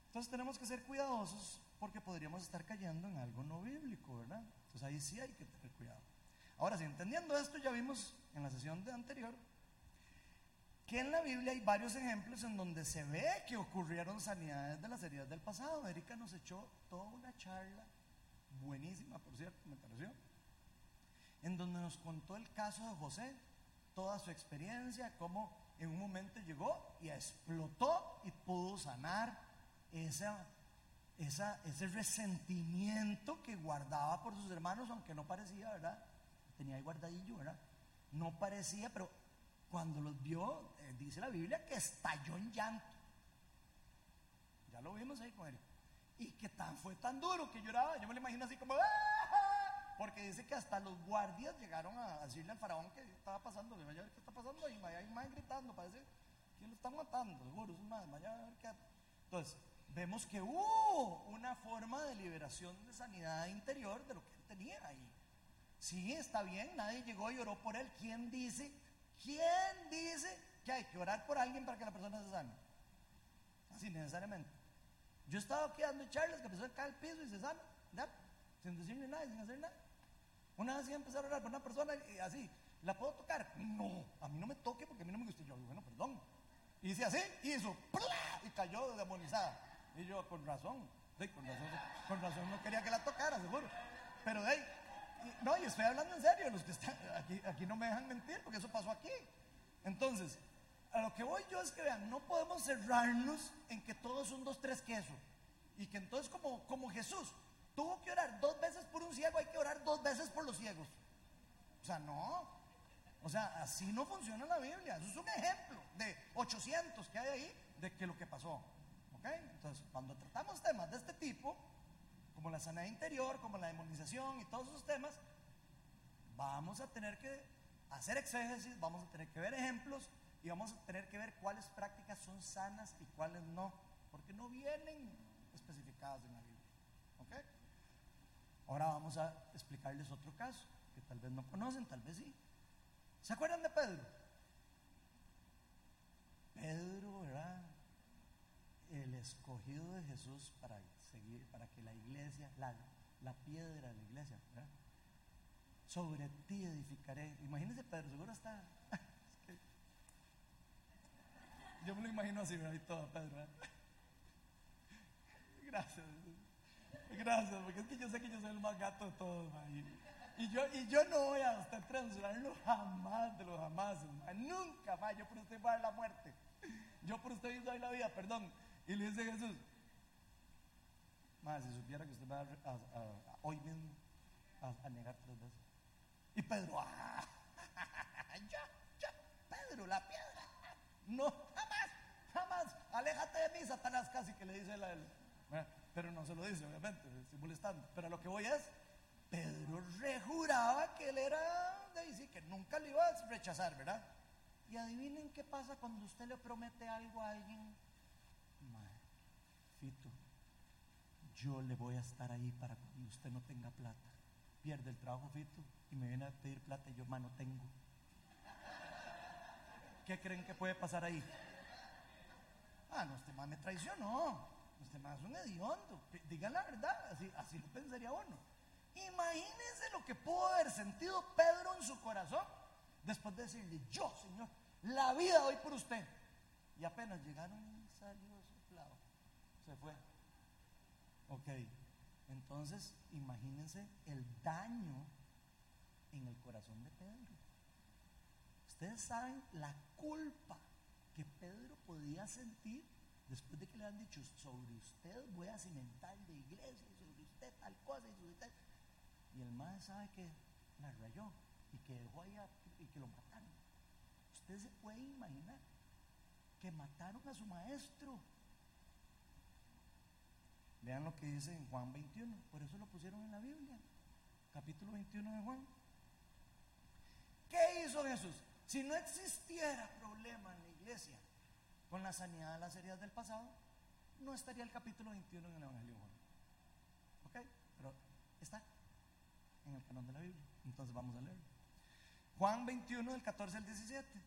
Entonces tenemos que ser cuidadosos porque podríamos estar cayendo en algo no bíblico, ¿verdad? Entonces ahí sí hay que tener cuidado. Ahora sí, entendiendo esto, ya vimos en la sesión de anterior que en la Biblia hay varios ejemplos en donde se ve que ocurrieron sanidades de las heridas del pasado. Erika nos echó toda una charla, buenísima por cierto, me pareció, en donde nos contó el caso de José, toda su experiencia, cómo en un momento llegó y explotó y pudo sanar ese resentimiento que guardaba por sus hermanos, aunque no parecía, ¿verdad? Tenía ahí guardadillo, ¿verdad? No parecía, pero cuando los vio, eh, dice la Biblia que estalló en llanto. Ya lo vimos ahí con él. Y que tan, fue tan duro que lloraba. Yo me lo imagino así como, ¡Ah! porque dice que hasta los guardias llegaron a decirle al faraón que estaba pasando. Qué está pasando. Vaya hay más gritando, parece que lo están matando, seguro. Es más, vaya a ver qué. Entonces, vemos que hubo una forma de liberación de sanidad interior de lo que él tenía ahí. Sí, está bien, nadie llegó y oró por él. ¿Quién dice? ¿Quién dice que hay que orar por alguien para que la persona se sane? Así necesariamente. Yo estaba aquí dando charlas que empezó a caer al piso y se sana, ¿ya? Sin decirle nada, sin hacer nada. Una vez a empezar a orar por una persona y así, ¿la puedo tocar? No, a mí no me toque porque a mí no me gusta. Yo, bueno, perdón. Y dice así, y hizo, ¡plá! y cayó demonizada. Y yo, con razón, sí, con razón, con razón no quería que la tocara, seguro. Pero de ahí, no, y estoy hablando en serio, los que están aquí, aquí no me dejan mentir, porque eso pasó aquí. Entonces, a lo que voy yo es que vean, no podemos cerrarnos en que todos son dos, tres quesos. Y que entonces, como, como Jesús tuvo que orar dos veces por un ciego, hay que orar dos veces por los ciegos. O sea, no. O sea, así no funciona la Biblia. Eso es un ejemplo de 800 que hay ahí de que lo que pasó. ¿Ok? Entonces, cuando tratamos temas de este tipo, como la sanidad interior, como la demonización y todos esos temas, vamos a tener que hacer exégesis, vamos a tener que ver ejemplos y vamos a tener que ver cuáles prácticas son sanas y cuáles no, porque no vienen especificadas en la Biblia. ¿Ok? Ahora vamos a explicarles otro caso que tal vez no conocen, tal vez sí. ¿Se acuerdan de Pedro? Pedro, ¿verdad? El escogido de Jesús para seguir, para que la iglesia, la, la piedra de la iglesia. Sobre ti edificaré. Imagínense Pedro, seguro está. [LAUGHS] yo me lo imagino así, ¿verdad? Y todo, Pedro. ¿verdad? [LAUGHS] Gracias. Gracias, porque es que yo sé que yo soy el más gato de todos, y, yo, y yo no voy a usted censurarlo jamás de los jamás, nunca más, yo por usted voy a dar la muerte, yo por usted doy la vida, perdón. Y le dice Jesús, más si supiera que usted va a, a- a- hoy mismo a, negar tres veces. Y Pedro, ¡ah! [LAUGHS] ya, ya, Pedro, la piedra, no, jamás, Satanás casi que le dice a él, pero no se lo dice, obviamente, estoy molestando. Pero lo que voy es, Pedro rejuraba que él era de sí, que nunca lo iba a rechazar, ¿verdad? Y adivinen qué pasa cuando usted le promete algo a alguien. Mae, Fito, yo le voy a estar ahí para cuando usted no tenga plata. Pierde el trabajo, Fito, y me viene a pedir plata y yo, mano, tengo. ¿Qué creen que puede pasar ahí? Ah, no, este más me traicionó. Este más es un hediondo. Digan la verdad, así, así lo pensaría uno. Imagínense lo que pudo haber sentido Pedro en su corazón después de decirle, yo, Señor, la vida doy por usted. Y apenas llegaron, salió soplado. Se fue. Ok, entonces imagínense el daño en el corazón de Pedro. Ustedes saben la culpa que Pedro podía sentir después de que le han dicho, sobre usted voy a cimentar de iglesia, sobre usted tal cosa, y sobre usted. Y el más sabe que la rayó y que dejó allá y que lo mataron. Usted se puede imaginar que mataron a su maestro. Vean lo que dice en Juan 21, por eso lo pusieron en la Biblia, capítulo 21 de Juan. ¿Qué hizo Jesús? Si no existiera problema en la iglesia con la sanidad de las heridas del pasado, no estaría el capítulo 21 en el Evangelio de Juan. ¿Ok? Pero está en el canón de la Biblia. Entonces vamos a leerlo. Juan 21, del 14 al 17.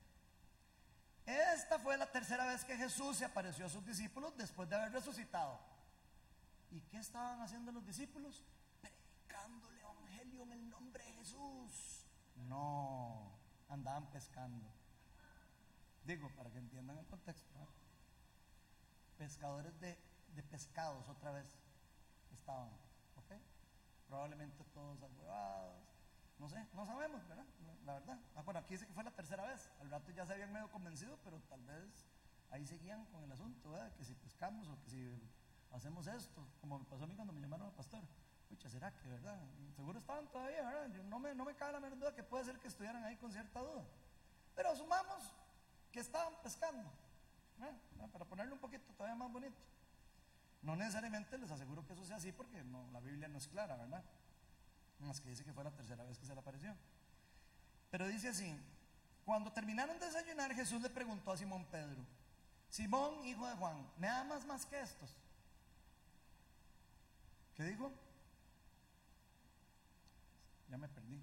Esta fue la tercera vez que Jesús se apareció a sus discípulos después de haber resucitado. ¿Y qué estaban haciendo los discípulos? Predicándole evangelio en el nombre de Jesús. No, andaban pescando. Digo, para que entiendan el contexto. Pescadores de, de pescados otra vez estaban, ¿ok? Probablemente todos agüevados. No sé, no sabemos, ¿verdad? La verdad. Ah, bueno, aquí dice que fue la tercera vez. Al rato ya se habían medio convencido, pero tal vez ahí seguían con el asunto, ¿verdad? Que si pescamos o que si hacemos esto, como me pasó a mí cuando me llamaron a pastor. Pucha, ¿será que, verdad? Seguro estaban todavía, ¿verdad? Yo no, me, no me cabe la menor duda que puede ser que estuvieran ahí con cierta duda. Pero asumamos que estaban pescando, ¿verdad? para ponerle un poquito todavía más bonito. No necesariamente les aseguro que eso sea así porque no, la Biblia no es clara, ¿verdad? Más que dice que fue la tercera vez que se le apareció. Pero dice así, cuando terminaron de desayunar, Jesús le preguntó a Simón Pedro, Simón, hijo de Juan, ¿me amas más que estos? ¿Qué dijo? Ya me perdí.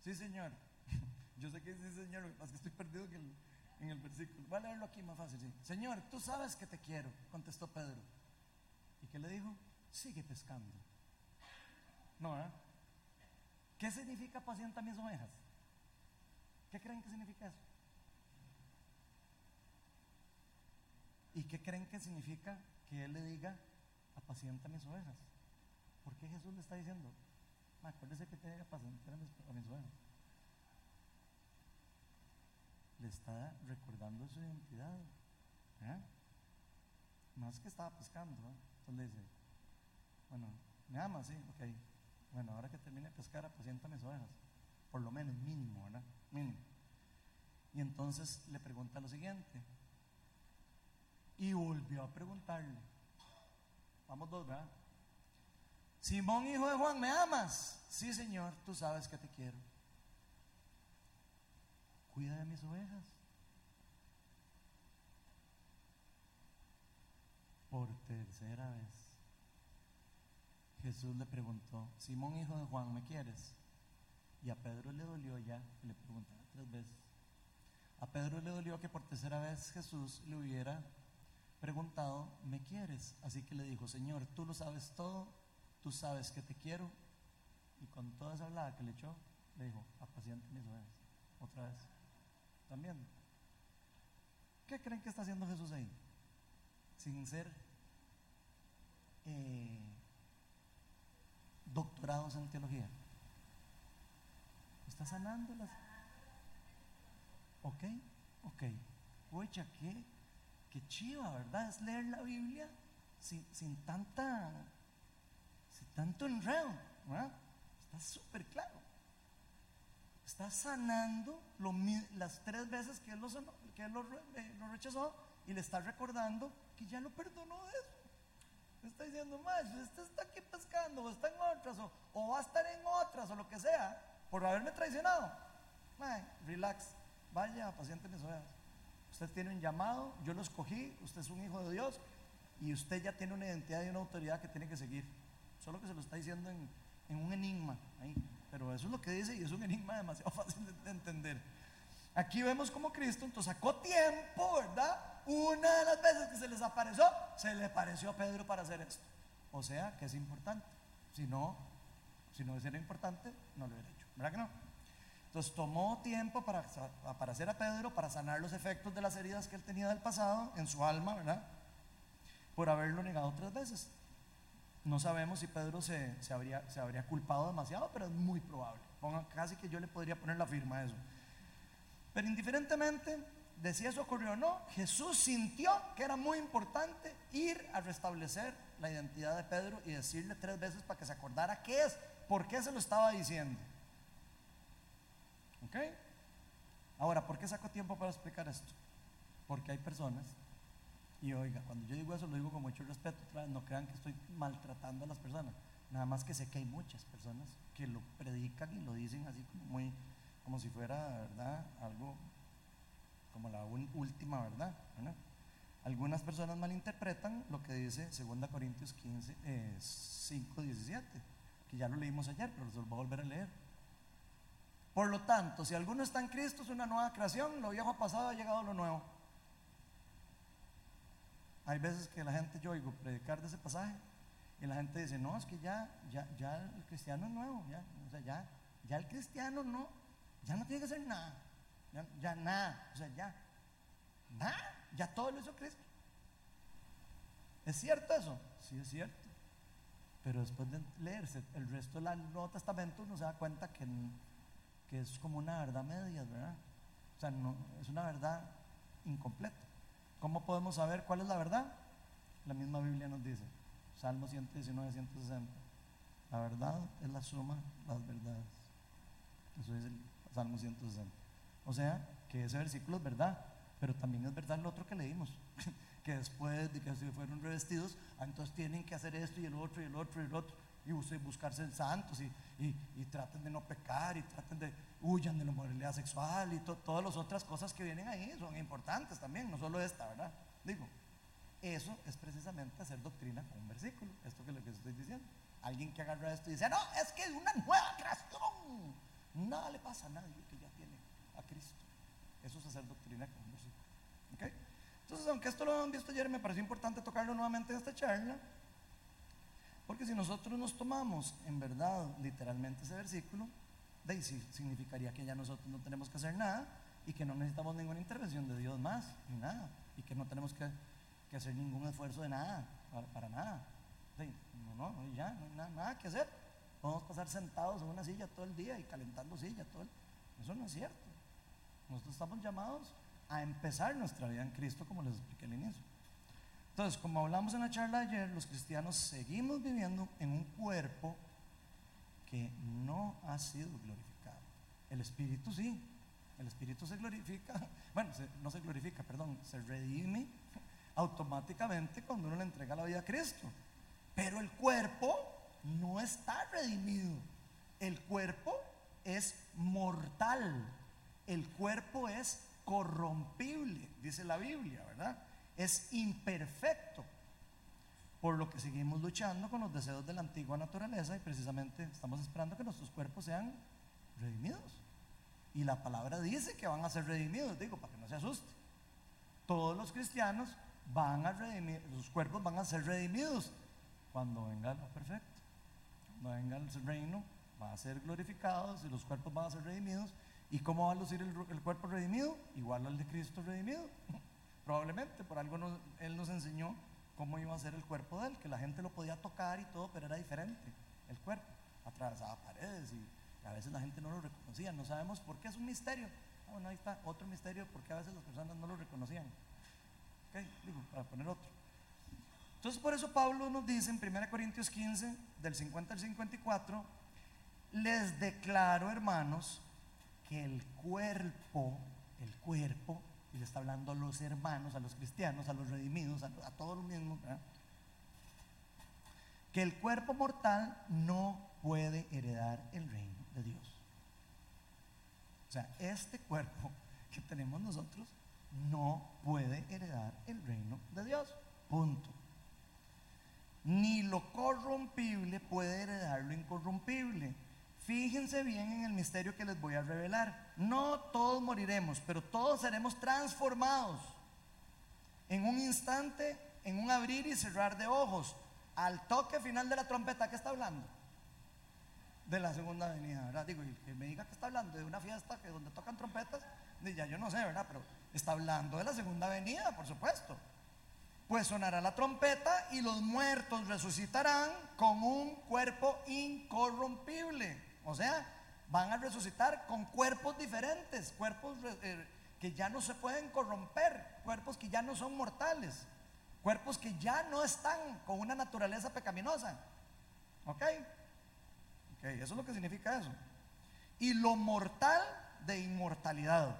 Sí, Señor. [LAUGHS] Yo sé que sí, Señor, lo que estoy perdido en el, en el versículo. Voy a leerlo aquí más fácil. Sí. Señor, tú sabes que te quiero, contestó Pedro. ¿Y qué le dijo? Sigue pescando. No, ¿eh? ¿Qué significa pacienta mis ovejas? ¿Qué creen que significa eso? ¿Y qué creen que significa que Él le diga, apacienta mis ovejas? ¿Por qué Jesús le está diciendo, acuérdese que tiene que apacientar a mis, a mis ovejas? Le está recordando su identidad. ¿eh? Más que estaba pescando. ¿eh? Entonces le dice, bueno, me ama, sí, ok. Bueno, ahora que termine de pescar, apacienta mis ovejas. Por lo menos, mínimo, ¿verdad? Mínimo. Y entonces le pregunta lo siguiente. Y volvió a preguntarle. Vamos dos, ¿verdad? Simón, hijo de Juan, ¿me amas? Sí, Señor, tú sabes que te quiero. Cuida de mis ovejas. Por tercera vez. Jesús le preguntó, Simón, hijo de Juan, ¿me quieres? Y a Pedro le dolió ya le preguntara tres veces. A Pedro le dolió que por tercera vez Jesús le hubiera preguntado, ¿me quieres? Así que le dijo, Señor, tú lo sabes todo, tú sabes que te quiero. Y con toda esa hablada que le echó, le dijo, apaciente mis ovejas. Otra vez. También. ¿Qué creen que está haciendo Jesús ahí? Sin ser eh, doctorados en teología. Está sanándolas. Ok, ok. Oye, ¿qué? Qué chiva, ¿verdad? Es leer la Biblia sin, sin tanta, sin tanto enredo, ¿verdad? Está súper claro. está sanando lo las tres veces que él, lo, que él eh, lo rechazó y le está recordando que ya lo perdonó de eso. Está diciendo, más, usted está aquí pescando, o está en otras, o, va a estar en otras, o lo que sea, por haberme traicionado. Mae, relax, vaya, paciente mis ovejas. Usted tiene un llamado, yo lo escogí, usted es un hijo de Dios y usted ya tiene una identidad y una autoridad que tiene que seguir. Solo que se lo está diciendo en, un enigma ahí. Pero eso es lo que dice y es un enigma demasiado [LAUGHS] fácil de, de entender. Aquí vemos como Cristo entonces sacó tiempo, ¿verdad? Una de las veces que se les apareció, se le apareció a Pedro para hacer esto. O sea que es importante. Si no, si no era importante, no lo hubiera hecho. ¿Verdad que no? Entonces tomó tiempo para aparecer a Pedro, para sanar los efectos de las heridas que él tenía del pasado en su alma, ¿verdad? Por haberlo negado tres veces. No sabemos si Pedro se, se habría, se habría culpado demasiado, pero es muy probable. Ponga- casi que yo le podría poner la firma a eso. Pero indiferentemente de si eso ocurrió o no, Jesús sintió que era muy importante ir a restablecer la identidad de Pedro y decirle tres veces para que se acordara qué es, por qué se lo estaba diciendo. ¿Ok? Ahora, ¿por qué saco tiempo para explicar esto? Porque hay personas, y oiga, cuando yo digo eso lo digo con mucho respeto, no crean que estoy maltratando a las personas, nada más que sé que hay muchas personas que lo predican y lo dicen así como muy, como si fuera, ¿verdad? Algo como la última verdad. Algunas personas malinterpretan lo que dice 2 Corintios 15, eh, 5, 17, que ya lo leímos ayer, pero lo voy a volver a leer. Por lo tanto, si alguno está en Cristo, es una nueva creación, lo viejo ha pasado, ha llegado lo nuevo. Hay veces que la gente, yo oigo predicar de ese pasaje, y la gente dice, no, es que ya, ya, ya el cristiano es nuevo, ya, o sea, ya, ya el cristiano no, ya no tiene que hacer nada, ya, nada, o sea, ya, nada, ya todo lo hizo Cristo. ¿Es cierto eso? Sí, es cierto. Pero después de leerse el resto del Nuevo Testamento, uno se da cuenta que, que es como una verdad media, ¿verdad? O sea, no, es una verdad incompleta. ¿Cómo podemos saber cuál es la verdad? La misma Biblia nos dice, Salmo 119, 160. La verdad es la suma de las verdades. Eso dice el Salmo 160. O sea, que ese versículo es verdad, pero también es verdad lo otro que leímos. [LAUGHS] que después de que se fueron revestidos, ah, entonces tienen que hacer esto y el otro y el otro y el otro. Y usted buscarse santos y, y, traten de no pecar y traten de huyan de la moralidad sexual y to- todas las otras cosas que vienen ahí son importantes también, no solo esta, ¿verdad? Digo, eso es precisamente hacer doctrina con un versículo, esto que es lo que estoy diciendo. Alguien que agarra esto y dice, no, es que es una nueva creación. Nada le pasa a nadie que ya tiene a Cristo. Eso es hacer doctrina con un versículo. Entonces, aunque esto lo han visto ayer, me pareció importante tocarlo nuevamente en esta charla. Porque si nosotros nos tomamos en verdad literalmente ese versículo, de sí significaría que ya nosotros no tenemos que hacer nada y que no necesitamos ninguna intervención de Dios más, ni nada, y que no tenemos que, que hacer ningún esfuerzo de nada, para, nada. Sí, no, no, no, ya, no hay nada, nada que hacer. Podemos pasar sentados en una silla todo el día y calentando silla todo el Eso no es cierto. Nosotros estamos llamados a empezar nuestra vida en Cristo, como les expliqué al inicio. Entonces, como hablamos en la charla de ayer, los cristianos seguimos viviendo en un cuerpo que no ha sido glorificado. El espíritu sí, el espíritu se glorifica, [LAUGHS] bueno, no se glorifica, perdón, se redime automáticamente cuando uno le entrega la vida a Cristo. Pero el cuerpo no está redimido. El cuerpo es mortal. El cuerpo es corrompible, dice la Biblia, ¿verdad? Es imperfecto. Por lo que seguimos luchando con los deseos de la antigua naturaleza y precisamente estamos esperando que nuestros cuerpos sean redimidos. Y la palabra dice que van a ser redimidos, digo, para que no se asuste. Todos los cristianos van a redimir, sus cuerpos van a ser redimidos cuando venga lo perfecto. Cuando venga el reino, va a ser glorificados y los cuerpos van a ser redimidos. ¿Y cómo va a lucir el, el cuerpo redimido? Igual al de Cristo redimido. Probablemente, por algo Él nos enseñó cómo iba a ser el cuerpo de Él, que la gente lo podía tocar y todo, pero era diferente el cuerpo. Atravesaba paredes y a veces la gente no lo reconocía. No sabemos por qué, es un misterio. Ah, bueno, ahí está otro misterio, porque a veces las personas no lo reconocían. Ok, digo, para poner otro. Entonces por eso Pablo nos dice en 1 Corintios 15, del 50 al 54, les declaro hermanos, que el cuerpo, el cuerpo, y le está hablando a los hermanos, a los cristianos, a los redimidos, a, todos los mismos, que el cuerpo mortal no puede heredar el reino de Dios. O sea, este cuerpo [LAUGHS] que tenemos nosotros no puede heredar el reino de Dios. Punto. Ni lo corrompible puede heredar lo incorrumpible. Fíjense bien en el misterio que les voy a revelar. No todos moriremos, pero todos seremos transformados. En un instante, en un abrir y cerrar de ojos al toque final de la trompeta, ¿qué está hablando? De la segunda venida, ¿verdad? Digo, y que me diga que está hablando de una fiesta que donde tocan trompetas, ya yo no sé, ¿verdad? Pero está hablando de la segunda venida, por supuesto. Pues sonará la trompeta y los muertos resucitarán con un cuerpo incorrompible. O sea, van a resucitar con cuerpos diferentes, cuerpos eh, que ya no se pueden corromper, cuerpos que ya no son mortales. Cuerpos que ya no están con una naturaleza pecaminosa. ¿Ok? Ok, eso es lo que significa eso. Y lo mortal de inmortalidad.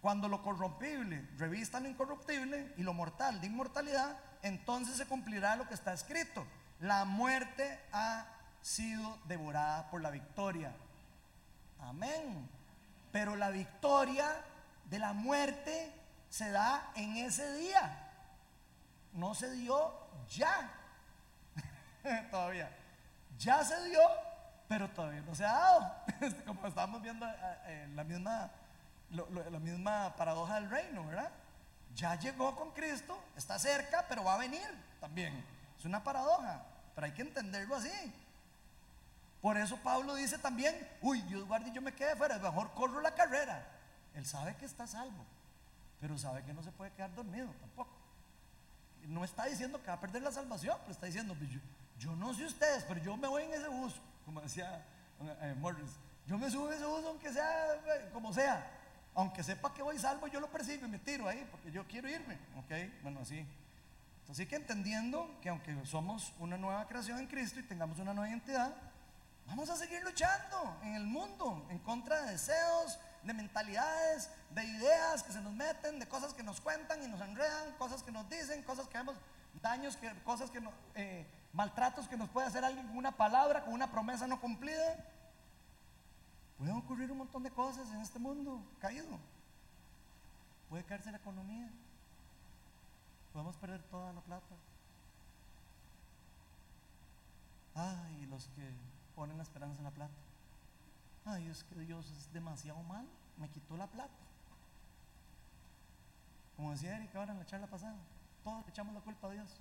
Cuando lo corrompible revista lo incorruptible y lo mortal de inmortalidad, entonces se cumplirá lo que está escrito. La muerte ha sido devorada por la victoria. Amén. Pero la victoria de la muerte se da en ese día no se dio ya. [LAUGHS] todavía. Ya se dio, pero todavía no se ha dado. [LAUGHS] Este, como estábamos viendo eh, eh, la, misma, la misma paradoja del reino, ¿verdad? Ya llegó con Cristo, está cerca, pero va a venir también. Es una paradoja, pero hay que entenderlo así. Por eso Pablo dice también, uy, Dios guarde, yo me quedé fuera, mejor corro la carrera. Él sabe que está salvo, pero sabe que no se puede quedar dormido tampoco no está diciendo que va a perder la salvación, pero está diciendo, pues yo, no sé ustedes, pero yo me voy en ese bus, como decía eh, Morris. Yo me subo en ese bus aunque sea eh, como sea. Aunque sepa que voy salvo, yo lo persigo y me tiro ahí, porque yo quiero irme. ¿Ok? Bueno, así. Así que entendiendo que aunque somos una nueva creación en Cristo y tengamos una nueva identidad, vamos a seguir luchando en el mundo en contra de deseos, de mentalidades, de ideas que se nos meten, de cosas que nos cuentan y nos enredan, cosas que nos dicen, cosas que vemos, daños, cosas que nos, eh, maltratos que nos puede hacer alguien con una palabra, con una promesa no cumplida. Pueden ocurrir un montón de cosas en este mundo caído. Puede caerse la economía. Podemos perder toda la plata. Ay, los que ponen la esperanza en la plata ay, es que Dios es demasiado mal, me quitó la plata. Como decía Erika ahora en la charla pasada, todos echamos la culpa a Dios.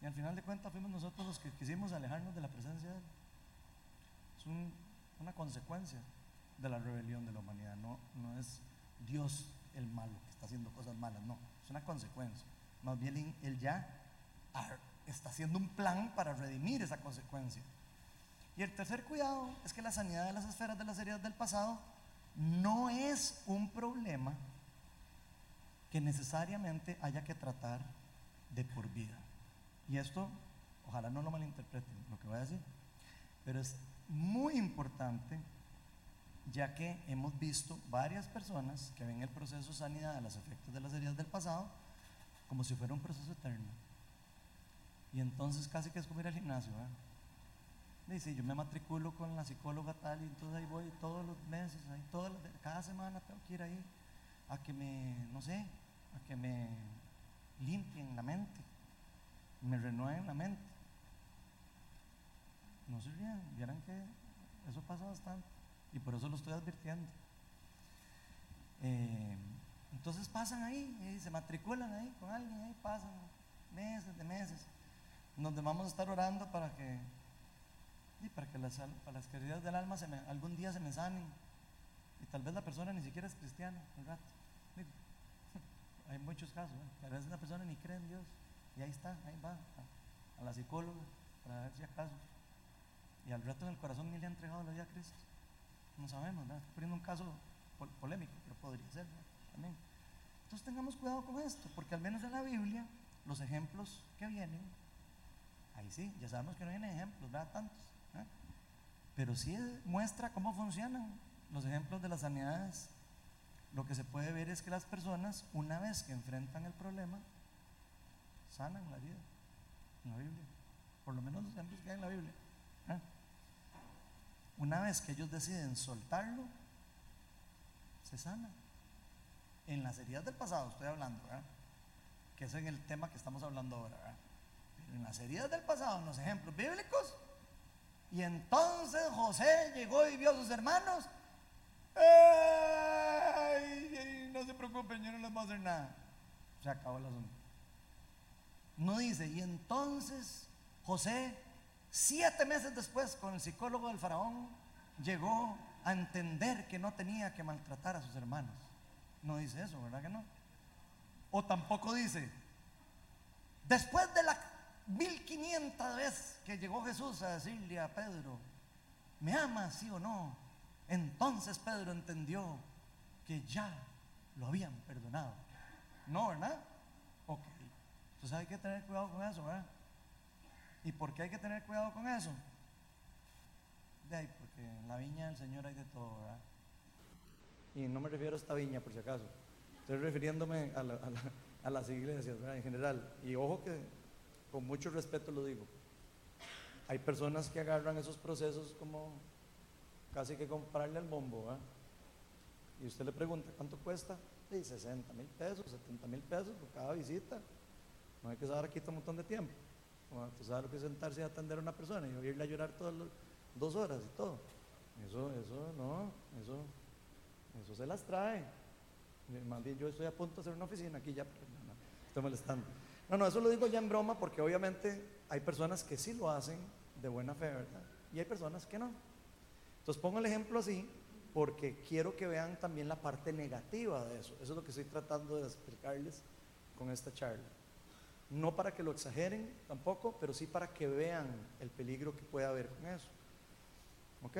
Y al final de cuentas fuimos nosotros los que quisimos alejarnos de la presencia de Él. Es una consecuencia de la rebelión de la humanidad, no, no es Dios el malo que está haciendo cosas malas, no, es una consecuencia. Más bien Él ya está haciendo un plan para redimir esa consecuencia. Y el tercer cuidado es que la sanidad de las esferas de las heridas del pasado no es un problema que necesariamente haya que tratar de por vida. Y esto, ojalá no lo malinterpreten lo que voy a decir, pero es muy importante ya que hemos visto varias personas que ven el proceso de sanidad de los efectos de las heridas del pasado como si fuera un proceso eterno. Y entonces casi que es como ir al gimnasio. ¿eh? Dice, yo me matriculo con la psicóloga tal y entonces ahí voy todos los meses, ahí todas cada semana tengo que ir ahí a que me, no sé, a que me limpien la mente, me renueven la mente. No se rían, vieran que eso pasa bastante y por eso lo estoy advirtiendo. Eh, entonces pasan ahí, y se matriculan ahí con alguien, ahí pasan meses de meses, donde vamos a estar orando para que para que las, para las queridas del alma algún día se me sanen. Y tal vez la persona ni siquiera es cristiana, [LAUGHS] hay muchos casos, ¿eh? a veces una persona ni cree en Dios. Y ahí está, ahí va, a, la psicóloga, para ver si acaso. Y al rato en el corazón ni le ha entregado la vida a Cristo. No sabemos, ¿verdad? Poniendo un caso polémico, pero podría ser también. Entonces tengamos cuidado con esto, porque al menos en la Biblia, los ejemplos que vienen, ahí sí, ya sabemos que no vienen ejemplos, ¿verdad? Tantos pero sí muestra cómo funcionan los ejemplos de las sanidades, lo que se puede ver es que las personas, una vez que enfrentan el problema, sanan la vida en la Biblia. Por lo menos los ejemplos que hay en la Biblia. ¿eh? Una vez que ellos deciden soltarlo, se sana. En las heridas del pasado estoy hablando, ¿verdad? que es en el tema que estamos hablando ahora. Pero en las heridas del pasado, en los ejemplos bíblicos, y entonces José llegó y vio a sus hermanos. ¡Ay! no se preocupen, yo no les voy a hacer nada. Se acabó el asunto. No dice, y entonces José, siete meses después, con el psicólogo del faraón, llegó a entender que no tenía que maltratar a sus hermanos. No dice eso, ¿verdad que no? O tampoco dice, después de la 1500 veces que llegó Jesús a decirle a Pedro, ¿me amas, sí o no? Entonces Pedro entendió que ya lo habían perdonado. No, ¿verdad? Ok. Entonces hay que tener cuidado con eso, ¿verdad? ¿Y por qué hay que tener cuidado con eso? De ahí, porque en la viña del Señor hay de todo, ¿verdad? Y no me refiero a esta viña, por si acaso. Estoy refiriéndome a, a las iglesias, ¿verdad? En general. Y ojo que con mucho respeto lo digo. Hay personas que agarran esos procesos como casi que comprarle al bombo, ¿verdad? Y usted le pregunta, ¿cuánto cuesta? Sí, 60 mil pesos, 70 mil pesos por cada visita. No hay que saber aquí un montón de tiempo. Bueno, tú sabes lo que es sentarse a atender a una persona y oírle a llorar todas las dos horas y todo. Eso, eso, no, eso, eso se las trae. Y Más bien yo estoy a punto de hacer una oficina aquí ya, pero no, no, estoy molestando. No, no, eso lo digo ya en broma porque obviamente hay personas que sí lo hacen de buena fe, ¿verdad? Y hay personas que no. Entonces pongo el ejemplo así porque quiero que vean también la parte negativa de eso. Eso es lo que estoy tratando de explicarles con esta charla. No para que lo exageren tampoco, pero sí para que vean el peligro que puede haber con eso. ¿Ok?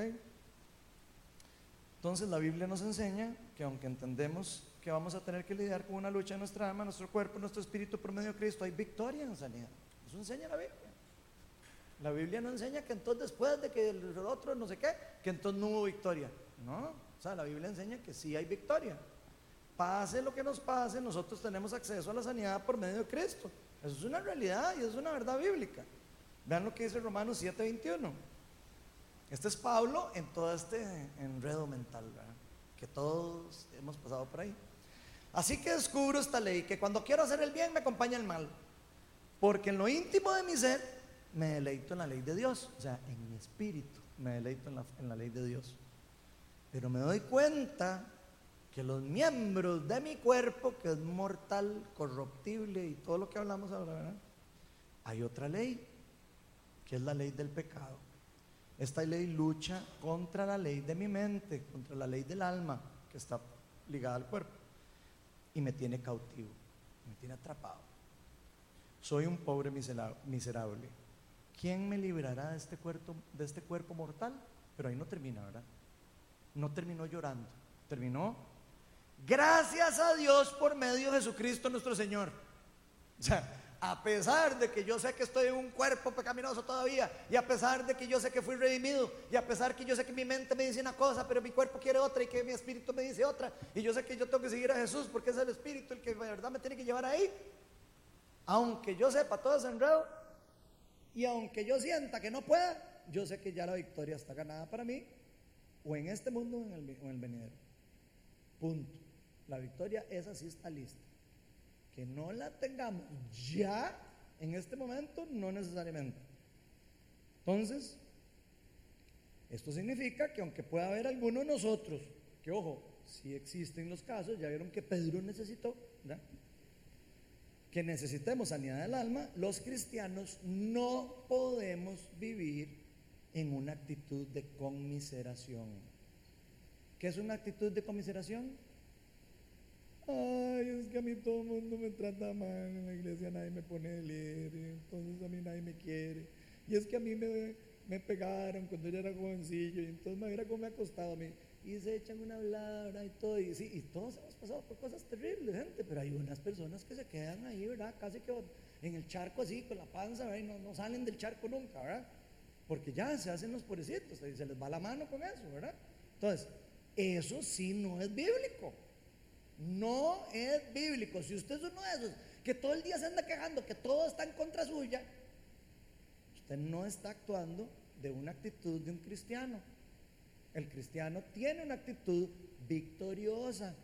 Entonces la Biblia nos enseña que aunque entendemos que vamos a tener que lidiar con una lucha en nuestra alma, nuestro cuerpo, nuestro espíritu por medio de Cristo, hay victoria en sanidad. Eso enseña la Biblia. La Biblia no enseña que entonces después de que el otro no sé qué, que entonces no hubo victoria. No, o sea, la Biblia enseña que sí hay victoria. Pase lo que nos pase, nosotros tenemos acceso a la sanidad por medio de Cristo. Eso es una realidad y es una verdad bíblica. Vean lo que dice Romanos 7:21. Este es Pablo en todo este enredo mental, ¿verdad? que todos hemos pasado por ahí. Así que descubro esta ley, que cuando quiero hacer el bien me acompaña el mal. Porque en lo íntimo de mi ser me deleito en la ley de Dios. O sea, en mi espíritu me deleito en la, en la ley de Dios. Pero me doy cuenta que los miembros de mi cuerpo, que es mortal, corruptible y todo lo que hablamos ahora, ¿verdad? Hay otra ley, que es la ley del pecado. Esta ley lucha contra la ley de mi mente, contra la ley del alma, que está ligada al cuerpo, y me tiene cautivo, me tiene atrapado. Soy un pobre misera- miserable. ¿Quién me librará de este, cuerpo, de este cuerpo mortal? Pero ahí no termina, ¿verdad? No terminó llorando, terminó gracias a Dios por medio de Jesucristo nuestro Señor. O sea, a pesar de que yo sé que estoy en un cuerpo pecaminoso todavía, y a pesar de que yo sé que fui redimido, y a pesar que yo sé que mi mente me dice una cosa, pero mi cuerpo quiere otra, y que mi espíritu me dice otra, y yo sé que yo tengo que seguir a Jesús porque es el espíritu el que de verdad me tiene que llevar ahí, aunque yo sepa todo ese enredo, y aunque yo sienta que no pueda, yo sé que ya la victoria está ganada para mí, o en este mundo o en el, o en el venidero. Punto. La victoria esa sí está lista. Que no la tengamos ya en este momento, no necesariamente. Entonces, esto significa que aunque pueda haber alguno de nosotros, que ojo, si existen los casos, ya vieron que Pedro necesitó, que necesitemos sanidad del alma, los cristianos no podemos vivir en una actitud de conmiseración. ¿Qué es una actitud de conmiseración? Ay, es que a mí todo el mundo me trata mal, en la iglesia nadie me pone de líder, entonces a mí nadie me quiere. Y es que a mí me, me pegaron cuando yo era jovencillo, y entonces me hubiera como me ha costado a mí. Y se echan una hablar y todo, y sí, y todos hemos pasado por cosas terribles, gente, pero hay unas personas que se quedan ahí, ¿verdad? Casi que en el charco así, con la panza, ¿verdad? Y no, no salen del charco nunca, ¿verdad? Porque ya se hacen los pobrecitos, y se les va la mano con eso, ¿verdad? Entonces, Eso sí no es bíblico. No es bíblico. Si usted es uno de esos que todo el día se anda quejando que todo está en contra suya, usted no está actuando de una actitud de un cristiano. El cristiano tiene una actitud victoriosa,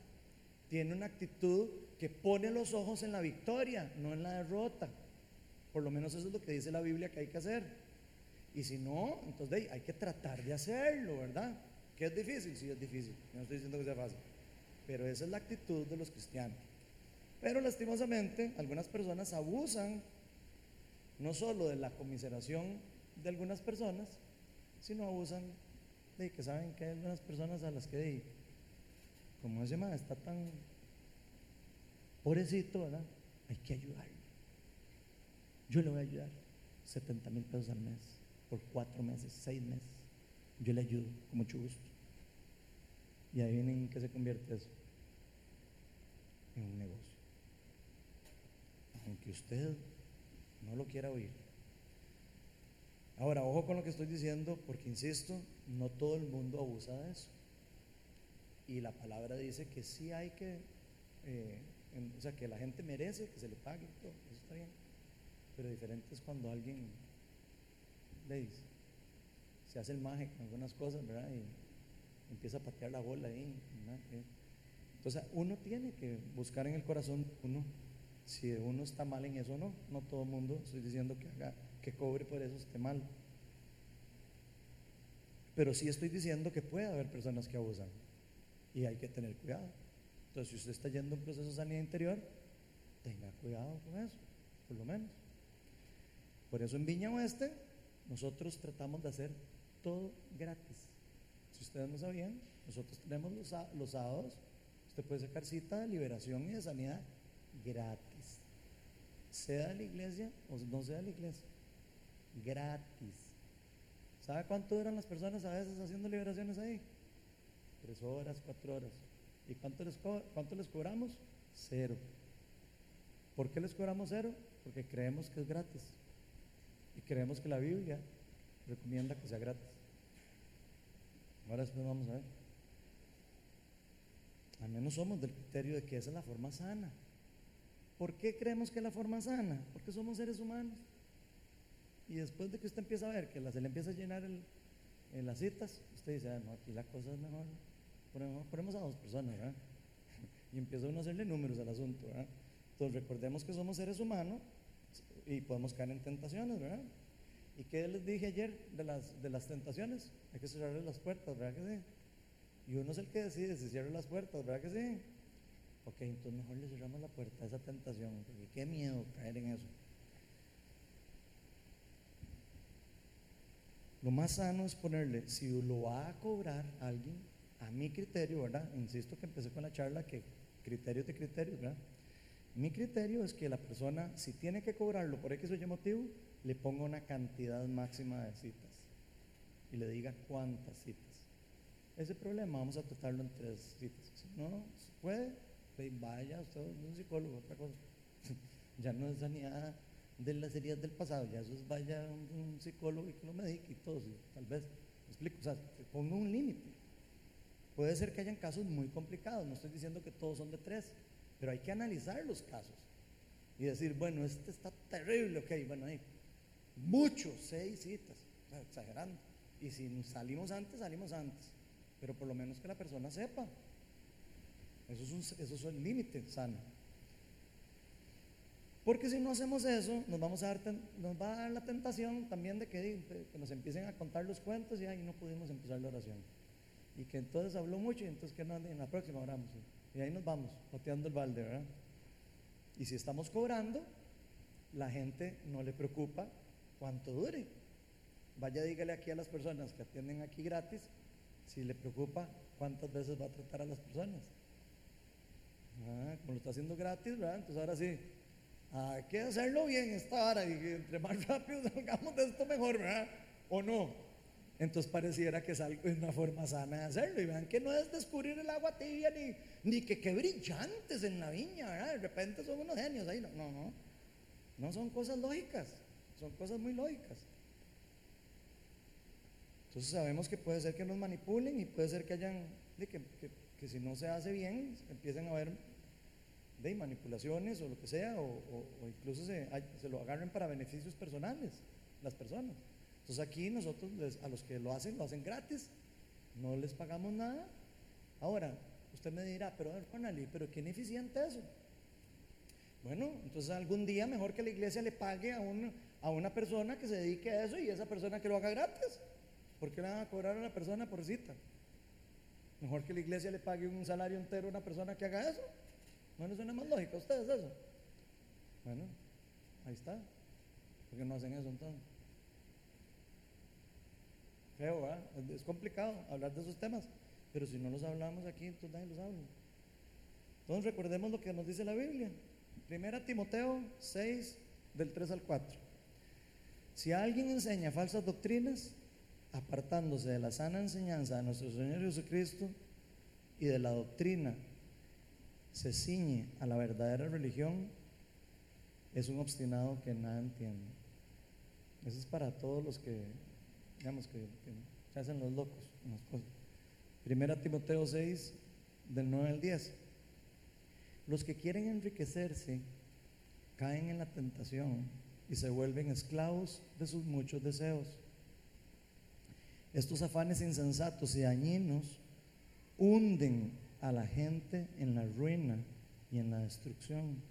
tiene una actitud que pone los ojos en la victoria, no en la derrota. Por lo menos eso es lo que dice la Biblia que hay que hacer. Y si no, entonces hay que tratar de hacerlo, ¿verdad? ¿Que es difícil? Sí, es difícil. No estoy diciendo que sea fácil. Pero esa es la actitud de los cristianos. Pero lastimosamente, algunas personas abusan no solo de la comiseración de algunas personas, sino abusan de que saben que hay algunas personas a las que, como ese man está tan pobrecito, ¿verdad? Hay que ayudarlo. Yo le voy a ayudar 70 mil pesos al mes, por cuatro meses, seis meses. Yo le ayudo con mucho gusto. Y ahí vienen que se convierte eso en un negocio. Aunque usted no lo quiera oír. Ahora, ojo con lo que estoy diciendo, porque insisto, no todo el mundo abusa de eso. Y la palabra dice que sí hay que, eh, o sea, que la gente merece que se le pague todo, eso está bien. Pero diferente es cuando alguien le dice, se hace el maje con algunas cosas, ¿verdad? Y empieza a patear la bola ahí. Entonces, uno tiene que buscar en el corazón uno si uno está mal en eso no. No todo el mundo estoy diciendo que haga, que cobre por eso esté mal. Pero sí estoy diciendo que puede haber personas que abusan y hay que tener cuidado. Entonces, si usted está yendo a un proceso de sanidad interior, tenga cuidado con eso, por lo menos. Por eso en Viña Oeste nosotros tratamos de hacer todo gratis. Si ustedes no sabían, nosotros tenemos los, los sábados, usted puede sacar cita de liberación y de sanidad gratis. Sea de la iglesia o no sea de la iglesia. Gratis. ¿Sabe cuánto duran las personas a veces haciendo liberaciones ahí? Tres horas, cuatro horas. ¿Y cuánto les, cuánto les cobramos? Cero. ¿Por qué les cobramos cero? Porque creemos que es gratis. Y creemos que la Biblia recomienda que sea gratis. Ahora después vamos a ver. Al menos somos del criterio de que esa es la forma sana. ¿Por qué creemos que es la forma sana? Porque somos seres humanos. Y después de que usted empieza a ver que se le empieza a llenar en las citas, usted dice, ah, no, aquí la cosa es mejor. Ponemos, a dos personas, ¿verdad? [LAUGHS] Y empieza uno a hacerle números al asunto, ¿verdad? Entonces recordemos que somos seres humanos y podemos caer en tentaciones, ¿verdad? ¿Y qué les dije ayer de las, de las tentaciones? Hay que cerrarle las puertas, ¿verdad que sí? Y uno es el que decide si cierra las puertas, ¿verdad que sí? Ok, entonces mejor le cerramos la puerta a esa tentación, qué miedo caer en eso. Lo más sano es ponerle, si lo va a cobrar alguien, a mi criterio, ¿verdad? Insisto que empecé con la charla que criterios de criterios, ¿verdad? Mi criterio es que la persona, si tiene que cobrarlo por X o Y motivo, le ponga una cantidad máxima de citas y le diga cuántas citas. Ese problema vamos a tratarlo en tres citas. Si no se puede, vaya usted un psicólogo, otra cosa. [LAUGHS] ya no es sanidad de las heridas del pasado, ya eso es vaya un, un psicólogo y que lo medique y todo, tal vez. ¿Me explico? O sea, ponga un límite. Puede ser que hayan casos muy complicados, no estoy diciendo que todos son de tres, pero hay que analizar los casos y decir, bueno, este está terrible, ok, bueno, hay muchos, seis citas, exagerando. Y si salimos antes, salimos antes, pero por lo menos que la persona sepa. Eso es, un, eso límite sano. Porque si no hacemos eso, nos, vamos a dar, va a dar la tentación también de que, nos empiecen a contar los cuentos y ahí no pudimos empezar la oración. Y que entonces habló mucho y entonces que en la próxima oramos. Y ahí nos vamos, pateando el balde, ¿verdad? Y si estamos cobrando, la gente no le preocupa cuánto dure. Vaya, dígale aquí a las personas que atienden aquí gratis, si le preocupa cuántas veces va a tratar a las personas. Ah, como lo está haciendo gratis, ¿verdad? Entonces ahora sí, hay que hacerlo bien esta hora y entre más [LAUGHS] rápido salgamos de esto mejor, ¿verdad? ¿O no? Entonces pareciera que es, algo, es una forma sana de hacerlo. Y vean que no es descubrir el agua tibia ni, ni que qué brillantes en la viña, ¿verdad? De repente son unos genios ahí. No, no, no. No son cosas lógicas, son cosas muy lógicas. Entonces sabemos que puede ser que nos manipulen y puede ser que hayan de que, si no se hace bien, empiezan a haber de manipulaciones o lo que sea, o, incluso se, lo agarren para beneficios personales, las personas. Entonces aquí nosotros a los que lo hacen, lo hacen gratis, no les pagamos nada. Ahora, usted me dirá, pero a ver, Juan Ali, pero qué ineficiente eso. Bueno, entonces algún día mejor que la iglesia le pague a, un- a una persona que se dedique a eso y esa persona que lo haga gratis. ¿Por qué le van a cobrar a la persona por cita? Mejor que la iglesia le pague un salario entero a una persona que haga eso. ¿No les suena más lógico a ustedes eso? Bueno, ahí está. ¿Por qué no hacen eso entonces? Feo, ¿verdad? Es complicado hablar de esos temas, pero si no los hablamos aquí, entonces nadie los habla. Entonces recordemos lo que nos dice la Biblia. Primera Timoteo 6, del 3 al 4. Si alguien enseña falsas doctrinas, apartándose de la sana enseñanza de nuestro Señor Jesucristo y de la doctrina, se ciñe a la verdadera religión, es un obstinado que nada entiende. Eso es para todos los que, digamos, que, se hacen los locos. Primera Timoteo 6, del 9 al 10. Los que quieren enriquecerse caen en la tentación y se vuelven esclavos de sus muchos deseos. Estos afanes insensatos y dañinos hunden a la gente en la ruina y en la destrucción,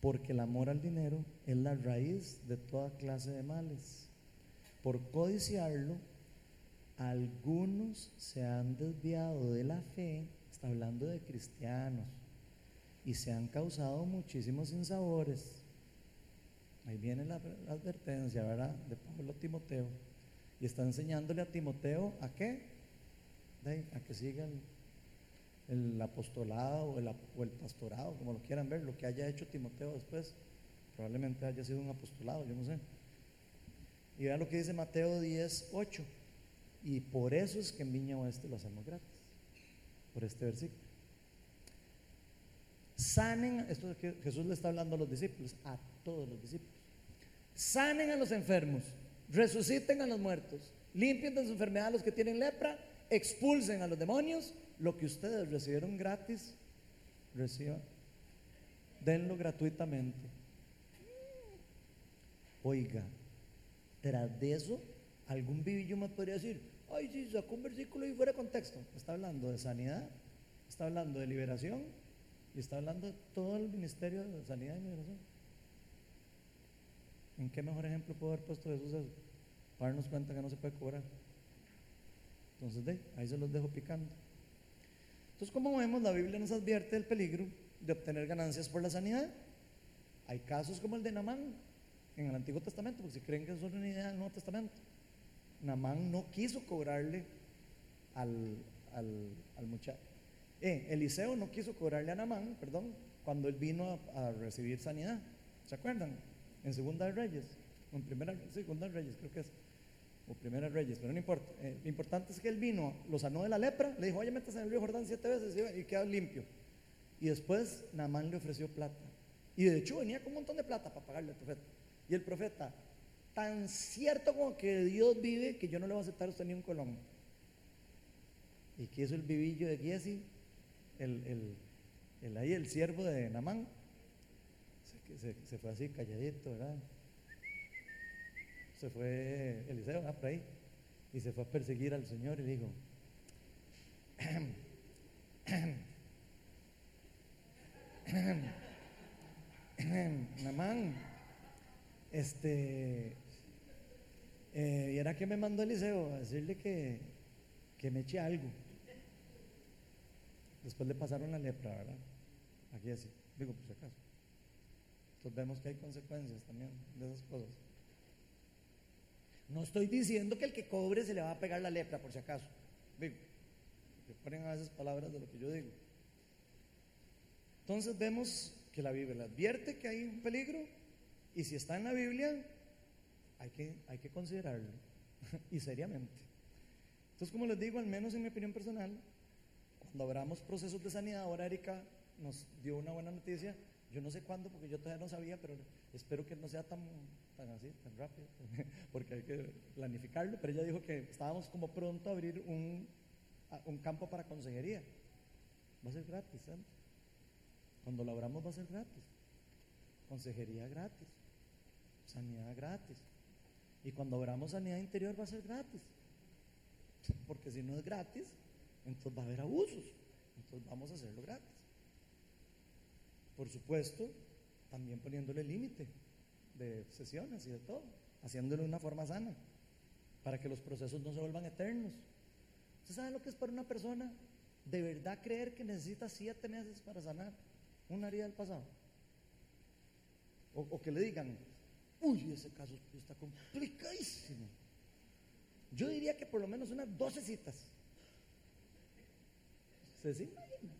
porque el amor al dinero es la raíz de toda clase de males. Por codiciarlo, algunos se han desviado de la fe, está hablando de cristianos, y se han causado muchísimos sinsabores. Ahí viene la, la advertencia, ¿verdad? De Pablo Timoteo. Y está enseñándole a Timoteo a qué? A que siga el, apostolado o el, ap- o el pastorado, como lo quieran ver, lo que haya hecho Timoteo después. Probablemente haya sido un apostolado, yo no sé. Y vean lo que dice Mateo 10, 8. Y por eso es que en Viña Oeste lo hacemos gratis. Por este versículo. Sanen, esto es que Jesús le está hablando a los discípulos, a todos los discípulos. Sanen a los enfermos, resuciten a los muertos, limpien de su enfermedad a los que tienen lepra, expulsen a los demonios, lo que ustedes recibieron gratis, reciban, denlo gratuitamente. Oiga, tras de eso, algún vivillo me podría decir, ay, sí, sacó un versículo y fuera de contexto. Está hablando de sanidad, está hablando de liberación y está hablando de todo el ministerio de sanidad y liberación. ¿En qué mejor ejemplo puedo haber puesto Jesús eso? Para darnos cuenta que no se puede cobrar. Entonces, ahí se los dejo picando. Entonces, como vemos, la Biblia nos advierte del peligro de obtener ganancias por la sanidad. Hay casos como el de Namán en el Antiguo Testamento, porque si creen que eso es una idea del Nuevo Testamento. Namán no quiso cobrarle al, al, al muchacho. Eh, Eliseo no quiso cobrarle a Namán, perdón, cuando él vino a, a recibir sanidad. ¿Se acuerdan? En Segunda de Reyes, o en Primera, Segunda de Reyes creo que es, o Primera de Reyes, pero no importa. Eh, lo importante es que él vino, lo sanó de la lepra, le dijo, oye, metas en el río Jordán siete veces y, y queda limpio. Y después Namán le ofreció plata. Y de hecho venía con un montón de plata para pagarle al profeta. Y el profeta, tan cierto como que Dios vive, que yo no le voy a aceptar a usted ni un colón. ¿Y qué hizo el vivillo de Giesi? El, el, el ahí, el siervo de Namán. Se, se- fue así, calladito, ¿verdad? Se fue Eliseo, ah, por ahí. Y se fue a perseguir al Señor y le dijo, [CLEARS THROAT] Namán, este, eh, y era que me mandó Eliseo a decirle que, que me eche algo. Después le pasaron la lepra, ¿verdad? Aquí así, digo por si acaso. Entonces vemos que hay consecuencias también de esas cosas. No estoy diciendo que el que cobre se le va a pegar la lepra, por si acaso. Digo, que ponen a veces palabras de lo que yo digo. Entonces vemos que la Biblia advierte que hay un peligro y si está en la Biblia hay que, hay que considerarlo [LAUGHS] y seriamente. Entonces, como les digo, al menos en mi opinión personal, cuando abramos procesos de sanidad, ahora Erika nos dio una buena noticia. Yo no sé cuándo, porque yo todavía no sabía, pero espero que no sea tan, tan así, tan rápido, [LAUGHS] porque hay que planificarlo. Pero ella dijo que estábamos como pronto a abrir un, un campo para consejería. Va a ser gratis, ¿eh? Cuando lo abramos va a ser gratis. Consejería gratis. Sanidad gratis. Y cuando abramos sanidad interior va a ser gratis. [LAUGHS] Porque si no es gratis, entonces va a haber abusos. Entonces vamos a hacerlo gratis. Por supuesto, también poniéndole límite de sesiones y de todo, haciéndolo de una forma sana, para que los procesos no se vuelvan eternos. ¿Usted sabe lo que es para una persona de verdad creer que necesita siete meses para sanar una herida del pasado? O, o que le digan, uy, ese caso está complicadísimo. Yo diría que por lo menos unas 12 citas. ¿Se se imagina?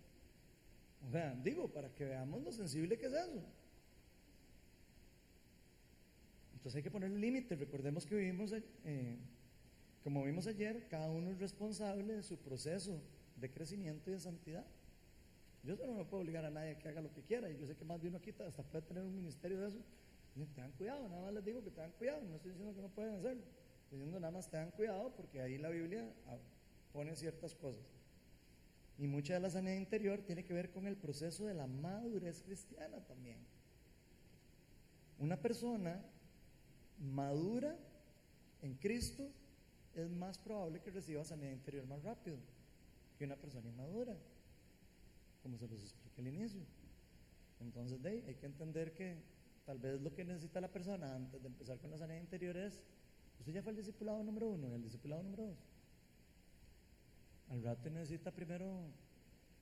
Sea, digo, para que veamos lo sensible que es eso. Entonces hay que poner límites. Recordemos que vivimos, eh, como vimos ayer, cada uno es responsable de su proceso de crecimiento y de santidad. Yo no puedo obligar a nadie que haga lo que quiera. Y yo sé que más de uno aquí hasta puede tener un ministerio de eso. Tengan cuidado, nada más les digo que tengan cuidado. No estoy diciendo que no pueden hacerlo. Estoy diciendo nada más tengan cuidado porque ahí la Biblia ah, pone ciertas cosas. Y mucha de la sanidad interior tiene que ver con el proceso de la madurez cristiana también. Una persona madura en Cristo es más probable que reciba sanidad interior más rápido que una persona inmadura, como se los expliqué al inicio. Entonces, de hay que entender que tal vez lo que necesita la persona antes de empezar con la sanidad interior es, usted ya fue el discipulado número uno y el discipulado número dos. Al rato necesita primero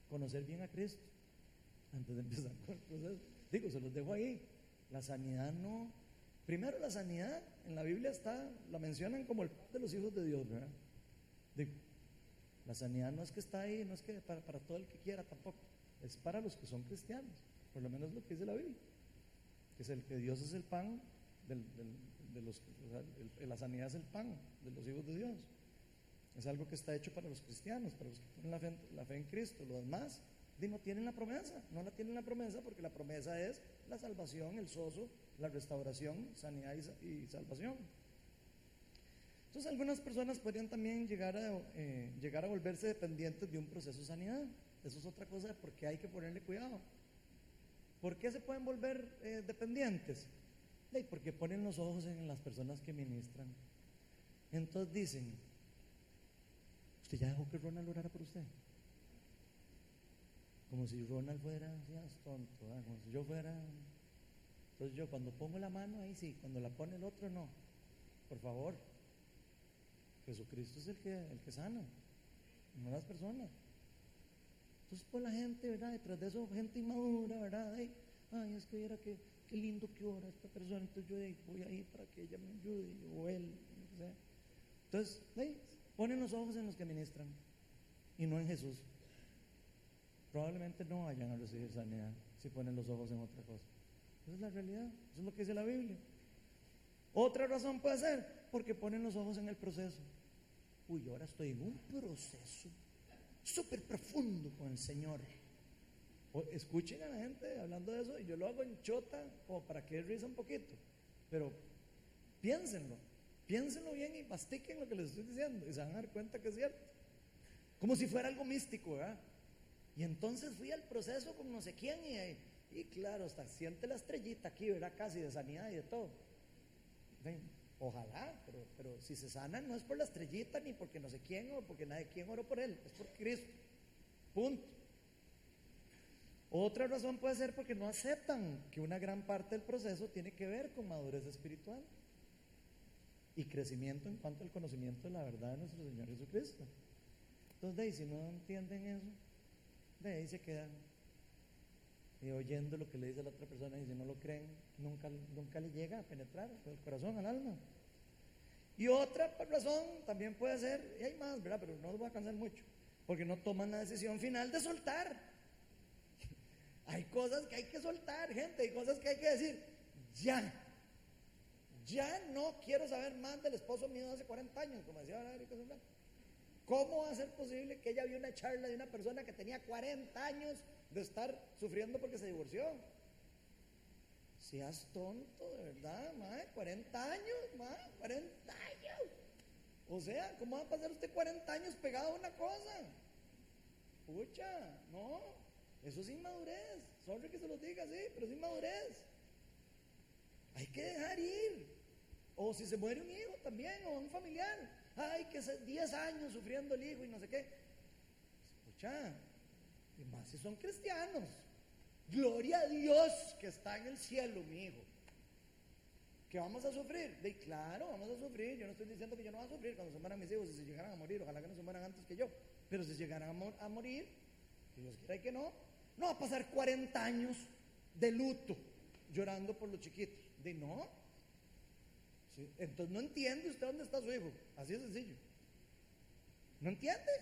conocer bien a Cristo antes de empezar [LAUGHS] con el. Digo, se los dejo ahí. La sanidad no Primero la sanidad, en la Biblia está, la mencionan como el de los hijos de Dios, ¿verdad? Digo, la sanidad no es que está ahí, no es que para, para todo el que quiera tampoco, es para los que son cristianos, por lo menos lo que dice la Biblia, que es el que Dios es el pan, del, de los, la sanidad es el pan de los hijos de Dios. Es algo que está hecho para los cristianos, para los que tienen la fe, en Cristo. Los demás no tienen la promesa, no la tienen la promesa porque la promesa es la salvación, el soso, la restauración, sanidad y, salvación. Entonces algunas personas podrían también llegar a, eh, llegar a volverse dependientes de un proceso de sanidad. Eso es otra cosa porque hay que ponerle cuidado. ¿Por qué se pueden volver eh, dependientes? porque ponen los ojos en las personas que ministran. Entonces dicen, ¿usted ya dejó que Ronald orara por usted? Como si Ronald fuera, ya tonto, como si yo fuera entonces yo cuando pongo la mano ahí sí, cuando la pone el otro no. Por favor. Jesucristo es el que, el que sana, no las personas. Entonces pues la gente, ¿verdad? Detrás de eso gente inmadura, ¿verdad? Ay, ay es que era que qué lindo que ora esta persona, entonces yo voy ahí para que ella me ayude, o él, no sé. Entonces, ponen los ojos en los que ministran y no en Jesús. Probablemente no vayan a recibir sanidad si ponen los ojos en otra cosa. Esa es la realidad, eso es lo que dice la Biblia. Otra razón puede ser porque ponen los ojos en el proceso. Uy, ahora estoy en un proceso súper profundo con el Señor. escuchen a la gente hablando de eso y yo lo hago en chota como para que risa un poquito. Pero piénsenlo, piénsenlo bien y mastiquen lo que les estoy diciendo y se van a dar cuenta que es cierto. Como si fuera algo místico, ¿verdad? Y entonces fui al proceso con no sé quién y claro, hasta siente la estrellita aquí, ¿verdad? Casi de sanidad y de todo. ojalá, pero, pero si se sanan no es por la estrellita ni porque no sé quién o porque nadie quién oró por él, es por Cristo. Punto. Otra razón puede ser porque no aceptan que una gran parte del proceso tiene que ver con madurez espiritual y crecimiento en cuanto al conocimiento de la verdad de nuestro Señor Jesucristo. Entonces, de ahí, si no entienden eso, de ahí se quedan y oyendo lo que le dice la otra persona y si no lo creen, nunca, nunca le llega a penetrar el corazón, al alma. Y otra razón también puede ser, y hay más, ¿verdad? Pero no los voy a cansar mucho, porque no toman la decisión final de soltar. [LAUGHS] hay cosas que hay que soltar, gente, hay cosas que hay que decir, ya, ya no quiero saber más del esposo mío de hace 40 años, como decía Erika ¿Cómo va a ser posible que ella vio una charla de una persona que tenía 40 años de estar sufriendo porque se divorció. Seas tonto, de verdad, mae, 40 años, mae, 40 años. O sea, ¿cómo va a pasar usted 40 años pegado a una cosa? Pucha, no, eso es inmadurez. Sorry que se lo diga así, pero es inmadurez. Hay que dejar ir. O si se muere un hijo también, o un familiar. Ay, que 10 años sufriendo el hijo y no sé qué. Escucha, y más si son cristianos. Gloria a Dios que está en el cielo, mi hijo. ¿Que vamos a sufrir? De claro, vamos a sufrir. Yo no estoy diciendo que yo no voy a sufrir cuando se mueran mis hijos, si se llegaran a morir. Ojalá que no se mueran antes que yo. Pero si llegaran a, morir, que Dios quiera que no, no va a pasar 40 años de luto llorando por los chiquitos. De no. Entonces no entiende usted dónde está su hijo. Así es sencillo. ¿No entiende?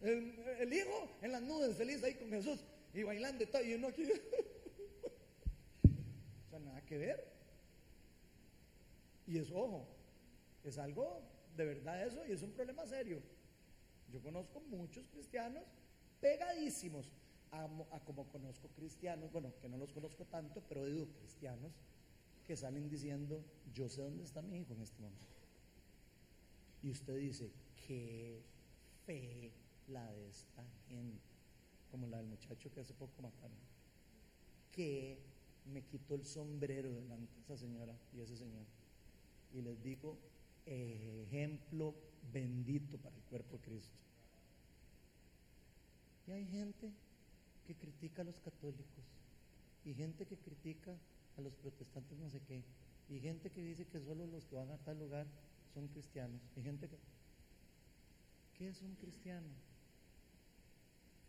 El, hijo en las nubes, feliz ahí con Jesús y bailando y todo, y uno aquí. [LAUGHS] o sea, nada que ver. Y es ojo, es algo de verdad eso y es un problema serio. Yo conozco muchos cristianos pegadísimos a, como conozco cristianos, bueno, que no los conozco tanto, pero digo cristianos que salen diciendo, yo sé dónde está mi hijo en este momento. Y usted dice, qué fe la de esta gente, como la del muchacho que hace poco mataron, que me quitó el sombrero delante de esa señora y ese señor. Y les digo, ejemplo bendito para el cuerpo de Cristo. Y hay gente que critica a los católicos y gente que critica a los protestantes no sé qué y gente que dice que solo los que van a tal lugar son cristianos y gente que ¿qué es un cristiano?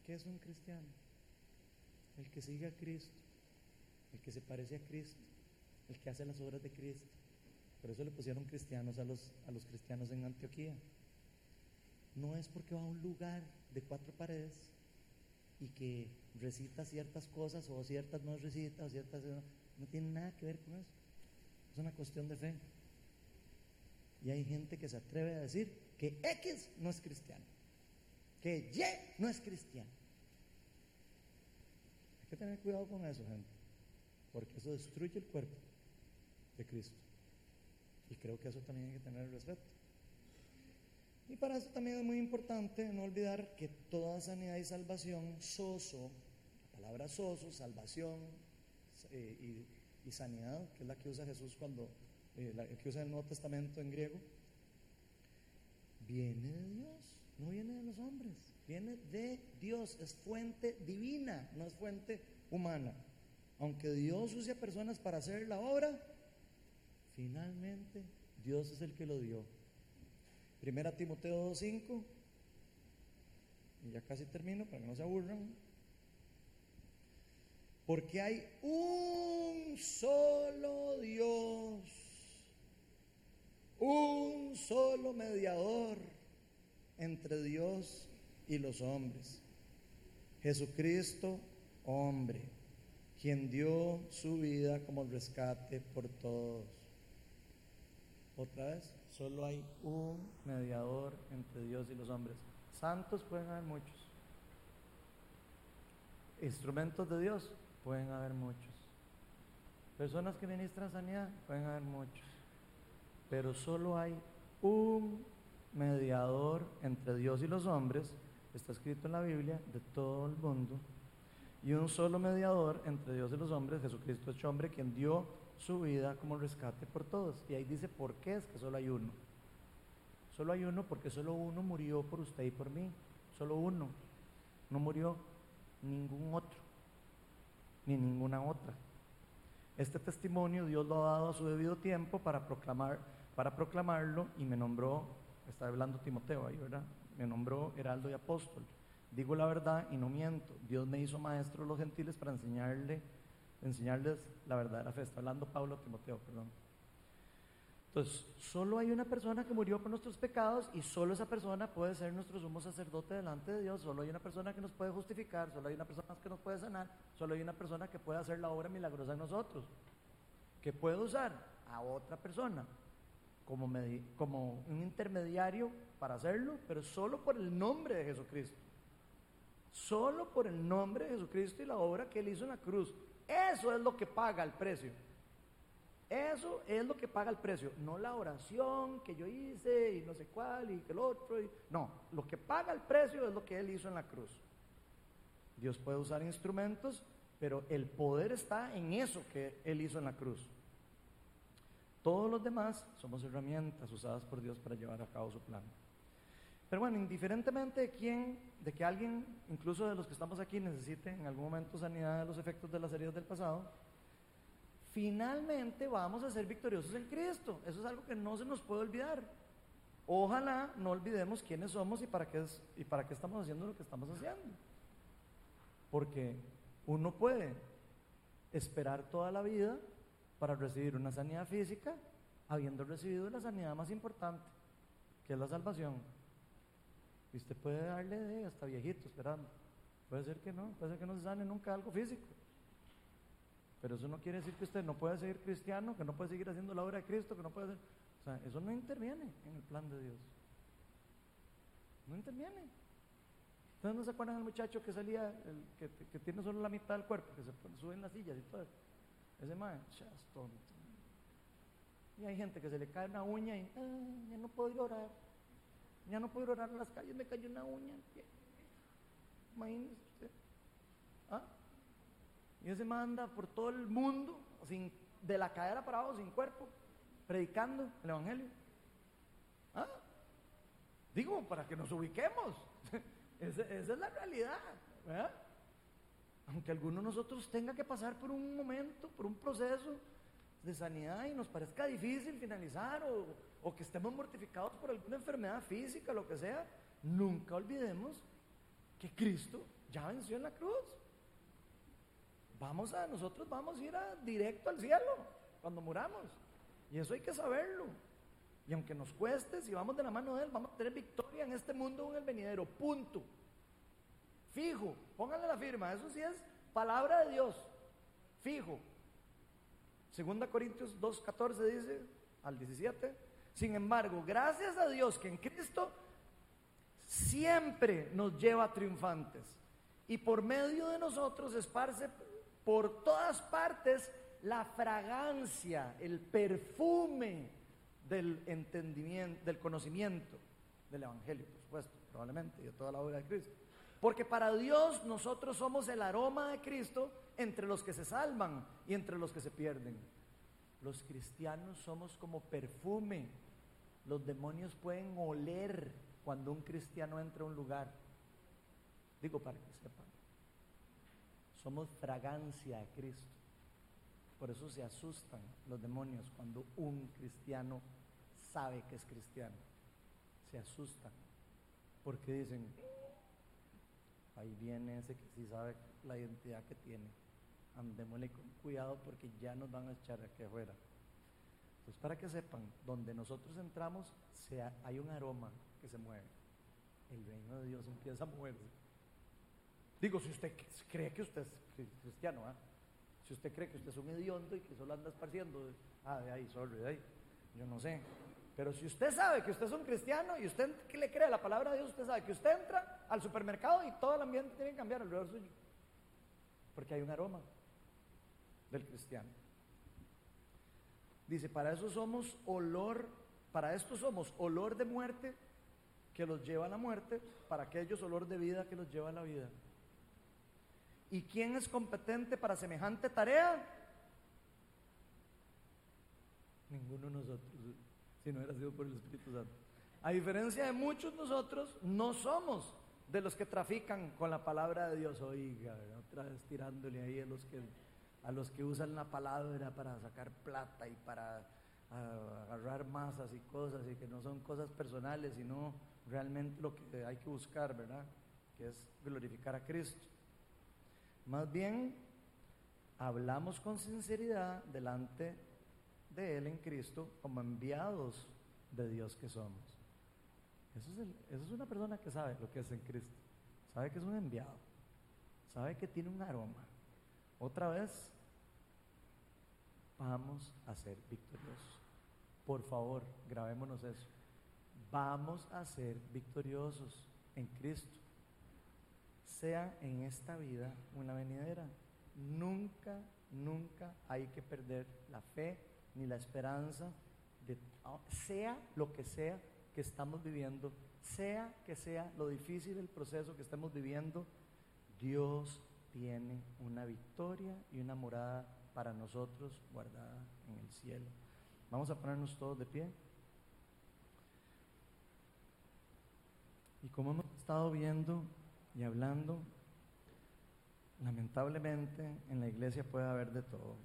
¿qué es un cristiano? el que sigue a Cristo el que se parece a Cristo el que hace las obras de Cristo por eso le pusieron cristianos a los, a los cristianos en Antioquía. No es porque va a un lugar de cuatro paredes y que recita ciertas cosas o ciertas no recita o ciertas tiene nada que ver con eso. Es una cuestión de fe. Y hay gente que se atreve a decir que X no es cristiano, que Y no es cristiano. Hay que tener cuidado con eso, gente, porque eso destruye el cuerpo de Cristo. Y creo que eso también hay que tener respeto. Y para eso también es muy importante no olvidar que toda sanidad y salvación, soso, la palabra soso, salvación eh, y, sanidad, que es la que usa Jesús cuando, eh, la que usa el Nuevo Testamento en griego, viene de Dios, no viene de los hombres, viene de Dios, es fuente divina, no es fuente humana. Aunque Dios use a personas para hacer la obra, Finalmente, Dios es el que lo dio. Primera Timoteo 2.5, y ya casi termino para que no se aburran. Porque hay un solo Dios, un solo mediador entre Dios y los hombres. Jesucristo, hombre, quien dio su vida como rescate por todos. Otra vez, solo hay un mediador entre Dios y los hombres. Santos pueden haber muchos. Instrumentos de Dios pueden haber muchos. Personas que ministran sanidad pueden haber muchos. Pero solo hay un mediador entre Dios y los hombres, está escrito en la Biblia, de todo el mundo. Y un solo mediador entre Dios y los hombres, Jesucristo es hombre, quien dio su vida como rescate por todos. Y ahí dice, ¿por qué es que solo hay uno? Solo hay uno porque solo uno murió por usted y por mí. Solo uno. No murió ningún otro, ni ninguna otra. Este testimonio Dios lo ha dado a su debido tiempo para, proclamar, para proclamarlo y me nombró, está hablando Timoteo ahí, ¿verdad? Me nombró heraldo y apóstol. Digo la verdad y no miento. Dios me hizo maestro de los gentiles para enseñarle enseñarles la verdadera fe. Está hablando Pablo Timoteo, perdón. Entonces, solo hay una persona que murió por nuestros pecados y solo esa persona puede ser nuestro sumo sacerdote delante de Dios. Solo hay una persona que nos puede justificar, solo hay una persona que nos puede sanar, solo hay una persona que puede hacer la obra milagrosa en nosotros. Que puede usar a otra persona como, como un intermediario para hacerlo, pero solo por el nombre de Jesucristo. Solo por el nombre de Jesucristo y la obra que Él hizo en la cruz. Eso es lo que paga el precio. Eso es lo que paga el precio, no la oración que yo hice y no sé cuál y que el otro. no, lo que paga el precio es lo que Él hizo en la cruz. Dios puede usar instrumentos, pero el poder está en eso que Él hizo en la cruz. Todos los demás somos herramientas usadas por Dios para llevar a cabo su plan. Pero bueno, indiferentemente de quién, de que alguien, incluso de los que estamos aquí, necesite en algún momento sanidad de los efectos de las heridas del pasado, finalmente vamos a ser victoriosos en Cristo. Eso es algo que no se nos puede olvidar. Ojalá no olvidemos quiénes somos y para qué, y para qué estamos haciendo lo que estamos haciendo. Porque uno puede esperar toda la vida para recibir una sanidad física, habiendo recibido la sanidad más importante, que es la salvación. Y usted puede darle de hasta viejito esperando. Puede ser que no, puede ser que no se sane nunca algo físico. Pero eso no quiere decir que usted no puede seguir cristiano, que no puede seguir haciendo la obra de Cristo, que no puede hacer... O sea, eso no interviene en el plan de Dios. No interviene. ¿Ustedes no se acuerdan del muchacho que salía, que, tiene solo la mitad del cuerpo, que se sube en las sillas y todo? Ese man, chas, tonto. Y hay gente que se le cae una uña y, "Ah, ya no puedo ir a orar. Ya no puedo ir a orar en las calles, me cayó una uña. en el pie". Imagínese usted. Y ese man anda por todo el mundo, sin, de la cadera para abajo, sin cuerpo, predicando el Evangelio. ¿Ah? Digo, para que nos ubiquemos. [LAUGHS] esa, esa es la realidad. ¿verdad? Aunque alguno de nosotros tenga que pasar por un momento, por un proceso de sanidad y nos parezca difícil finalizar o, o que estemos mortificados por alguna enfermedad física, lo que sea, nunca olvidemos que Cristo ya venció en la cruz. Vamos a, nosotros vamos a ir a- directo al cielo cuando muramos. Y eso hay que saberlo. Y aunque nos cueste, si vamos de la mano de Él, vamos a tener victoria en este mundo en el venidero. Punto. Fijo. Pónganle la firma. Eso sí es palabra de Dios. Fijo. Segunda Corintios 2.14 dice al 17. Sin embargo, gracias a Dios que en Cristo siempre nos lleva triunfantes y por medio de nosotros esparce por todas partes la fragancia, el perfume del entendimiento, del conocimiento del Evangelio, por supuesto, probablemente, y de toda la obra de Cristo. Porque para Dios nosotros somos el aroma de Cristo entre los que se salvan y entre los que se pierden. Los cristianos somos como perfume. Los demonios pueden oler cuando un cristiano entra a un lugar. Digo para que sepan. Somos fragancia a Cristo. Por eso se asustan los demonios cuando un cristiano sabe que es cristiano. Se asustan. Porque dicen, ahí viene ese que sí sabe la identidad que tiene. Andémosle con cuidado porque ya nos van a echar aquí afuera. Entonces, para que sepan, donde nosotros entramos, hay un aroma que se mueve. El reino de Dios empieza a moverse. Digo, si usted cree que usted es cri- cristiano, ¿ah? si usted cree que usted es un hediondo y que solo anda esparciendo, de- ah, de ahí, sorry, de ahí, yo no sé. Pero si usted sabe que usted es un cristiano y usted que le cree la palabra de Dios, usted sabe que usted entra al supermercado y todo el ambiente tiene que cambiar alrededor suyo. Porque hay un aroma del cristiano. Dice, para eso somos olor, para esto somos olor de muerte que los lleva a la muerte, para aquellos olor de vida que los lleva a la vida. ¿Y quién es competente para semejante tarea? Ninguno de nosotros, si no hubiera sido por el Espíritu Santo. A diferencia de muchos nosotros, no somos de los que trafican con la palabra de Dios. Oiga, otra vez tirándole ahí a los que, a los que usan la palabra para sacar plata y para ah, agarrar masas y cosas y que no son cosas personales, sino realmente lo que hay que buscar, ¿verdad? Que es glorificar a Cristo. Más bien, hablamos con sinceridad delante de Él en Cristo como enviados de Dios que somos. Eso es, es una persona que sabe lo que es en Cristo. Sabe que es un enviado. Sabe que tiene un aroma. Otra vez, vamos a ser victoriosos. Por favor, grabémonos eso. Vamos a ser victoriosos en Cristo. Sea en esta vida una venidera. Nunca, nunca hay que perder la fe ni la esperanza de ah, sea lo que sea que estamos viviendo, sea que sea lo difícil el proceso que estamos viviendo, Dios tiene una victoria y una morada para nosotros guardada en el cielo. Vamos a ponernos todos de pie. Y como hemos estado viendo y hablando, lamentablemente en la iglesia puede haber de todo.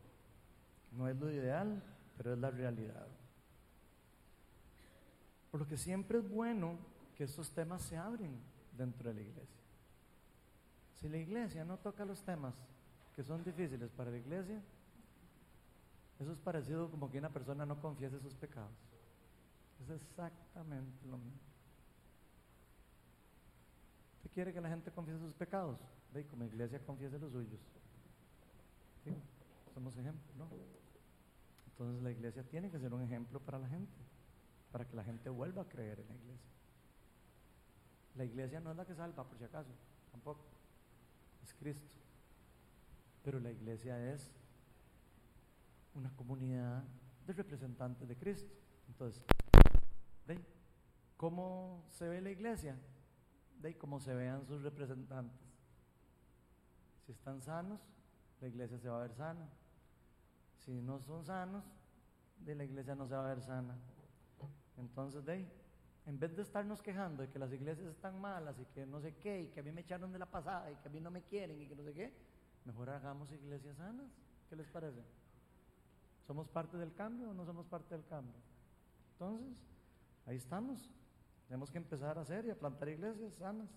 No es lo ideal, pero es la realidad. Por lo que siempre es bueno que estos temas se abren dentro de la iglesia. Si la iglesia no toca los temas que son difíciles para la iglesia, eso es parecido como que una persona no confiese sus pecados. Es exactamente lo mismo. ¿Usted quiere que la gente confiese sus pecados? Ve, como iglesia confiese los suyos. Somos ejemplos, ¿no? Entonces la iglesia tiene que ser un ejemplo para la gente, para que la gente vuelva a creer en la iglesia. La iglesia no es la que salva, por si acaso, tampoco. Es Cristo. Pero la iglesia es una comunidad de representantes de Cristo. Entonces, ¿de cómo se ve la iglesia? De cómo se vean sus representantes. Si están sanos, la iglesia se va a ver sana. Si no son sanos, de la iglesia no se va a ver sana. Entonces, de en vez de estarnos quejando de que las iglesias están malas y que no sé qué, y que a mí me echaron de la pasada y que a mí no me quieren y que no sé qué, mejor hagamos iglesias sanas. ¿Qué les parece? ¿Somos parte del cambio o no somos parte del cambio? Entonces, ahí estamos. Tenemos que empezar a hacer y a plantar iglesias sanas.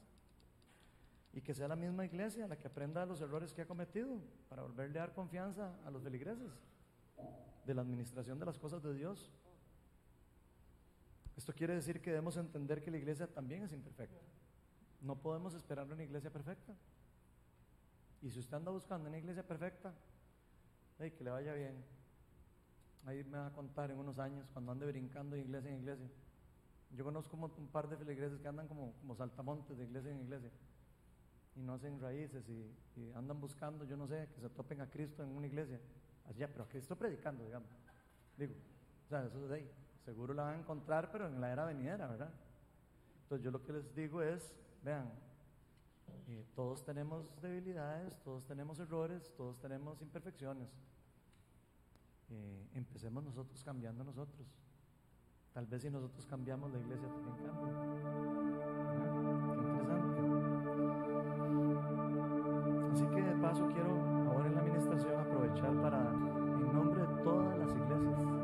Y que sea la misma iglesia la que aprenda de los errores que ha cometido para volverle a dar confianza a los feligreses de la administración de las cosas de Dios. Esto quiere decir que debemos entender que la iglesia también es imperfecta. No podemos esperar una iglesia perfecta. Y si usted anda buscando una iglesia perfecta, hey, que le vaya bien. Ahí me va a contar en unos años cuando ande brincando de iglesia en iglesia. Yo conozco un par de feligreses que andan como, como saltamontes de iglesia en iglesia y no hacen raíces y, y, andan buscando, yo no sé, que se topen a Cristo en una iglesia. Allá, pero a Cristo predicando, digamos. Digo, o sea, eso es de ahí. Seguro la van a encontrar, pero en la era venidera, ¿verdad? Entonces yo lo que les digo es, vean, eh, todos tenemos debilidades, todos tenemos errores, todos tenemos imperfecciones. Eh, empecemos nosotros cambiando nosotros. Tal vez si nosotros cambiamos, la iglesia también cambia. Qué interesante. Así que de paso quiero ahora en la administración aprovechar para, en nombre de todas las iglesias,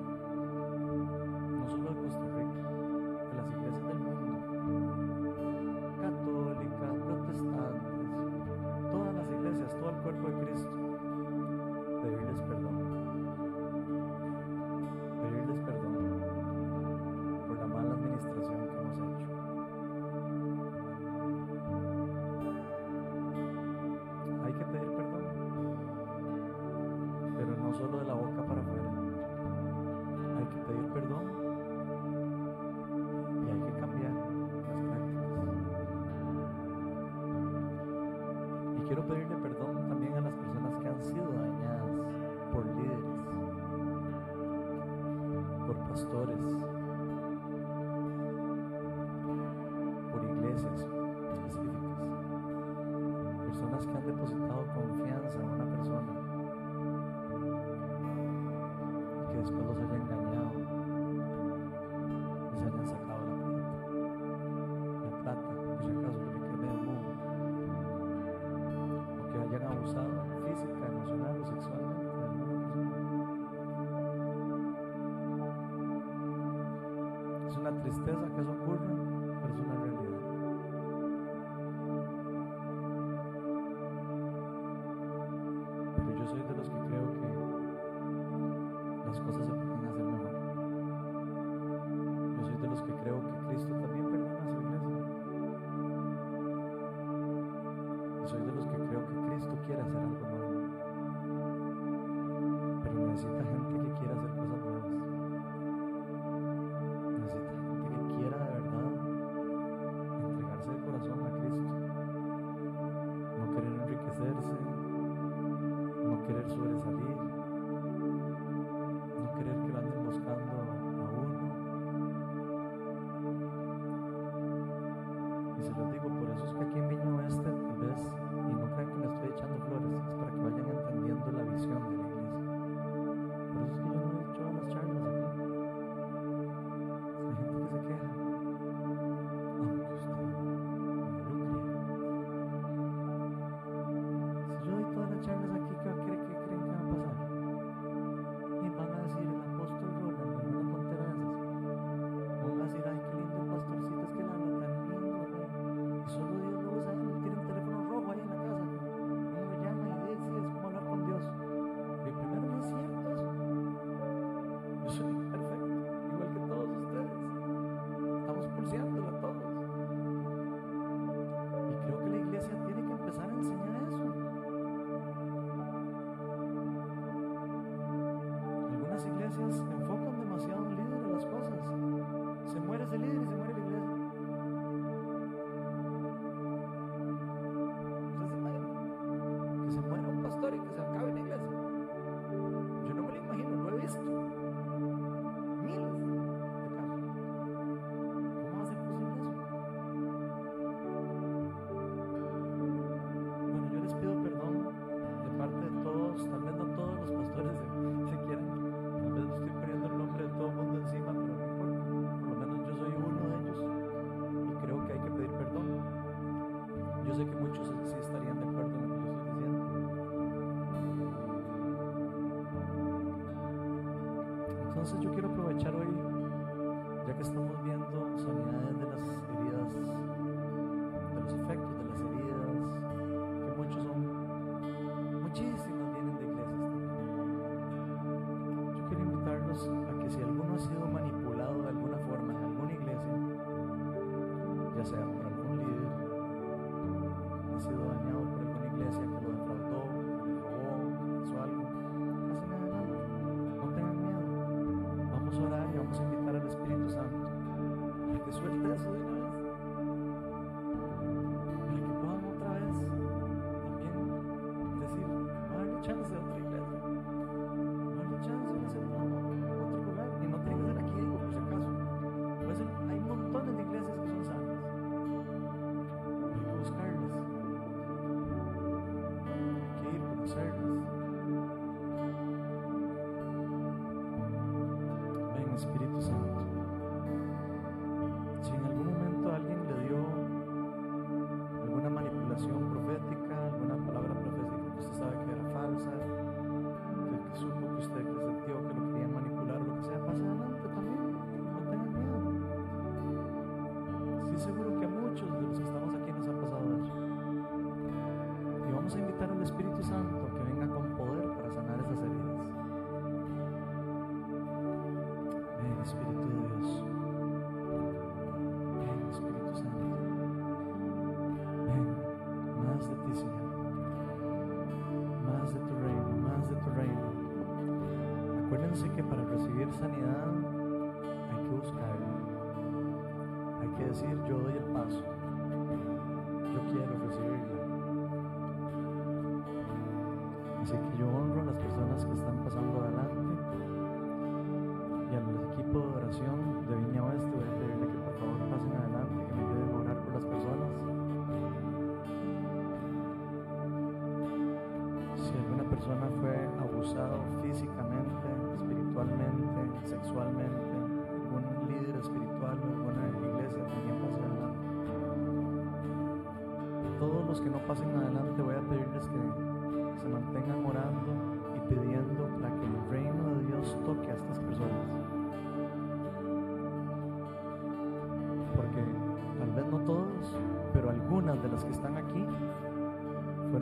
que no pasen adelante voy a pedirles que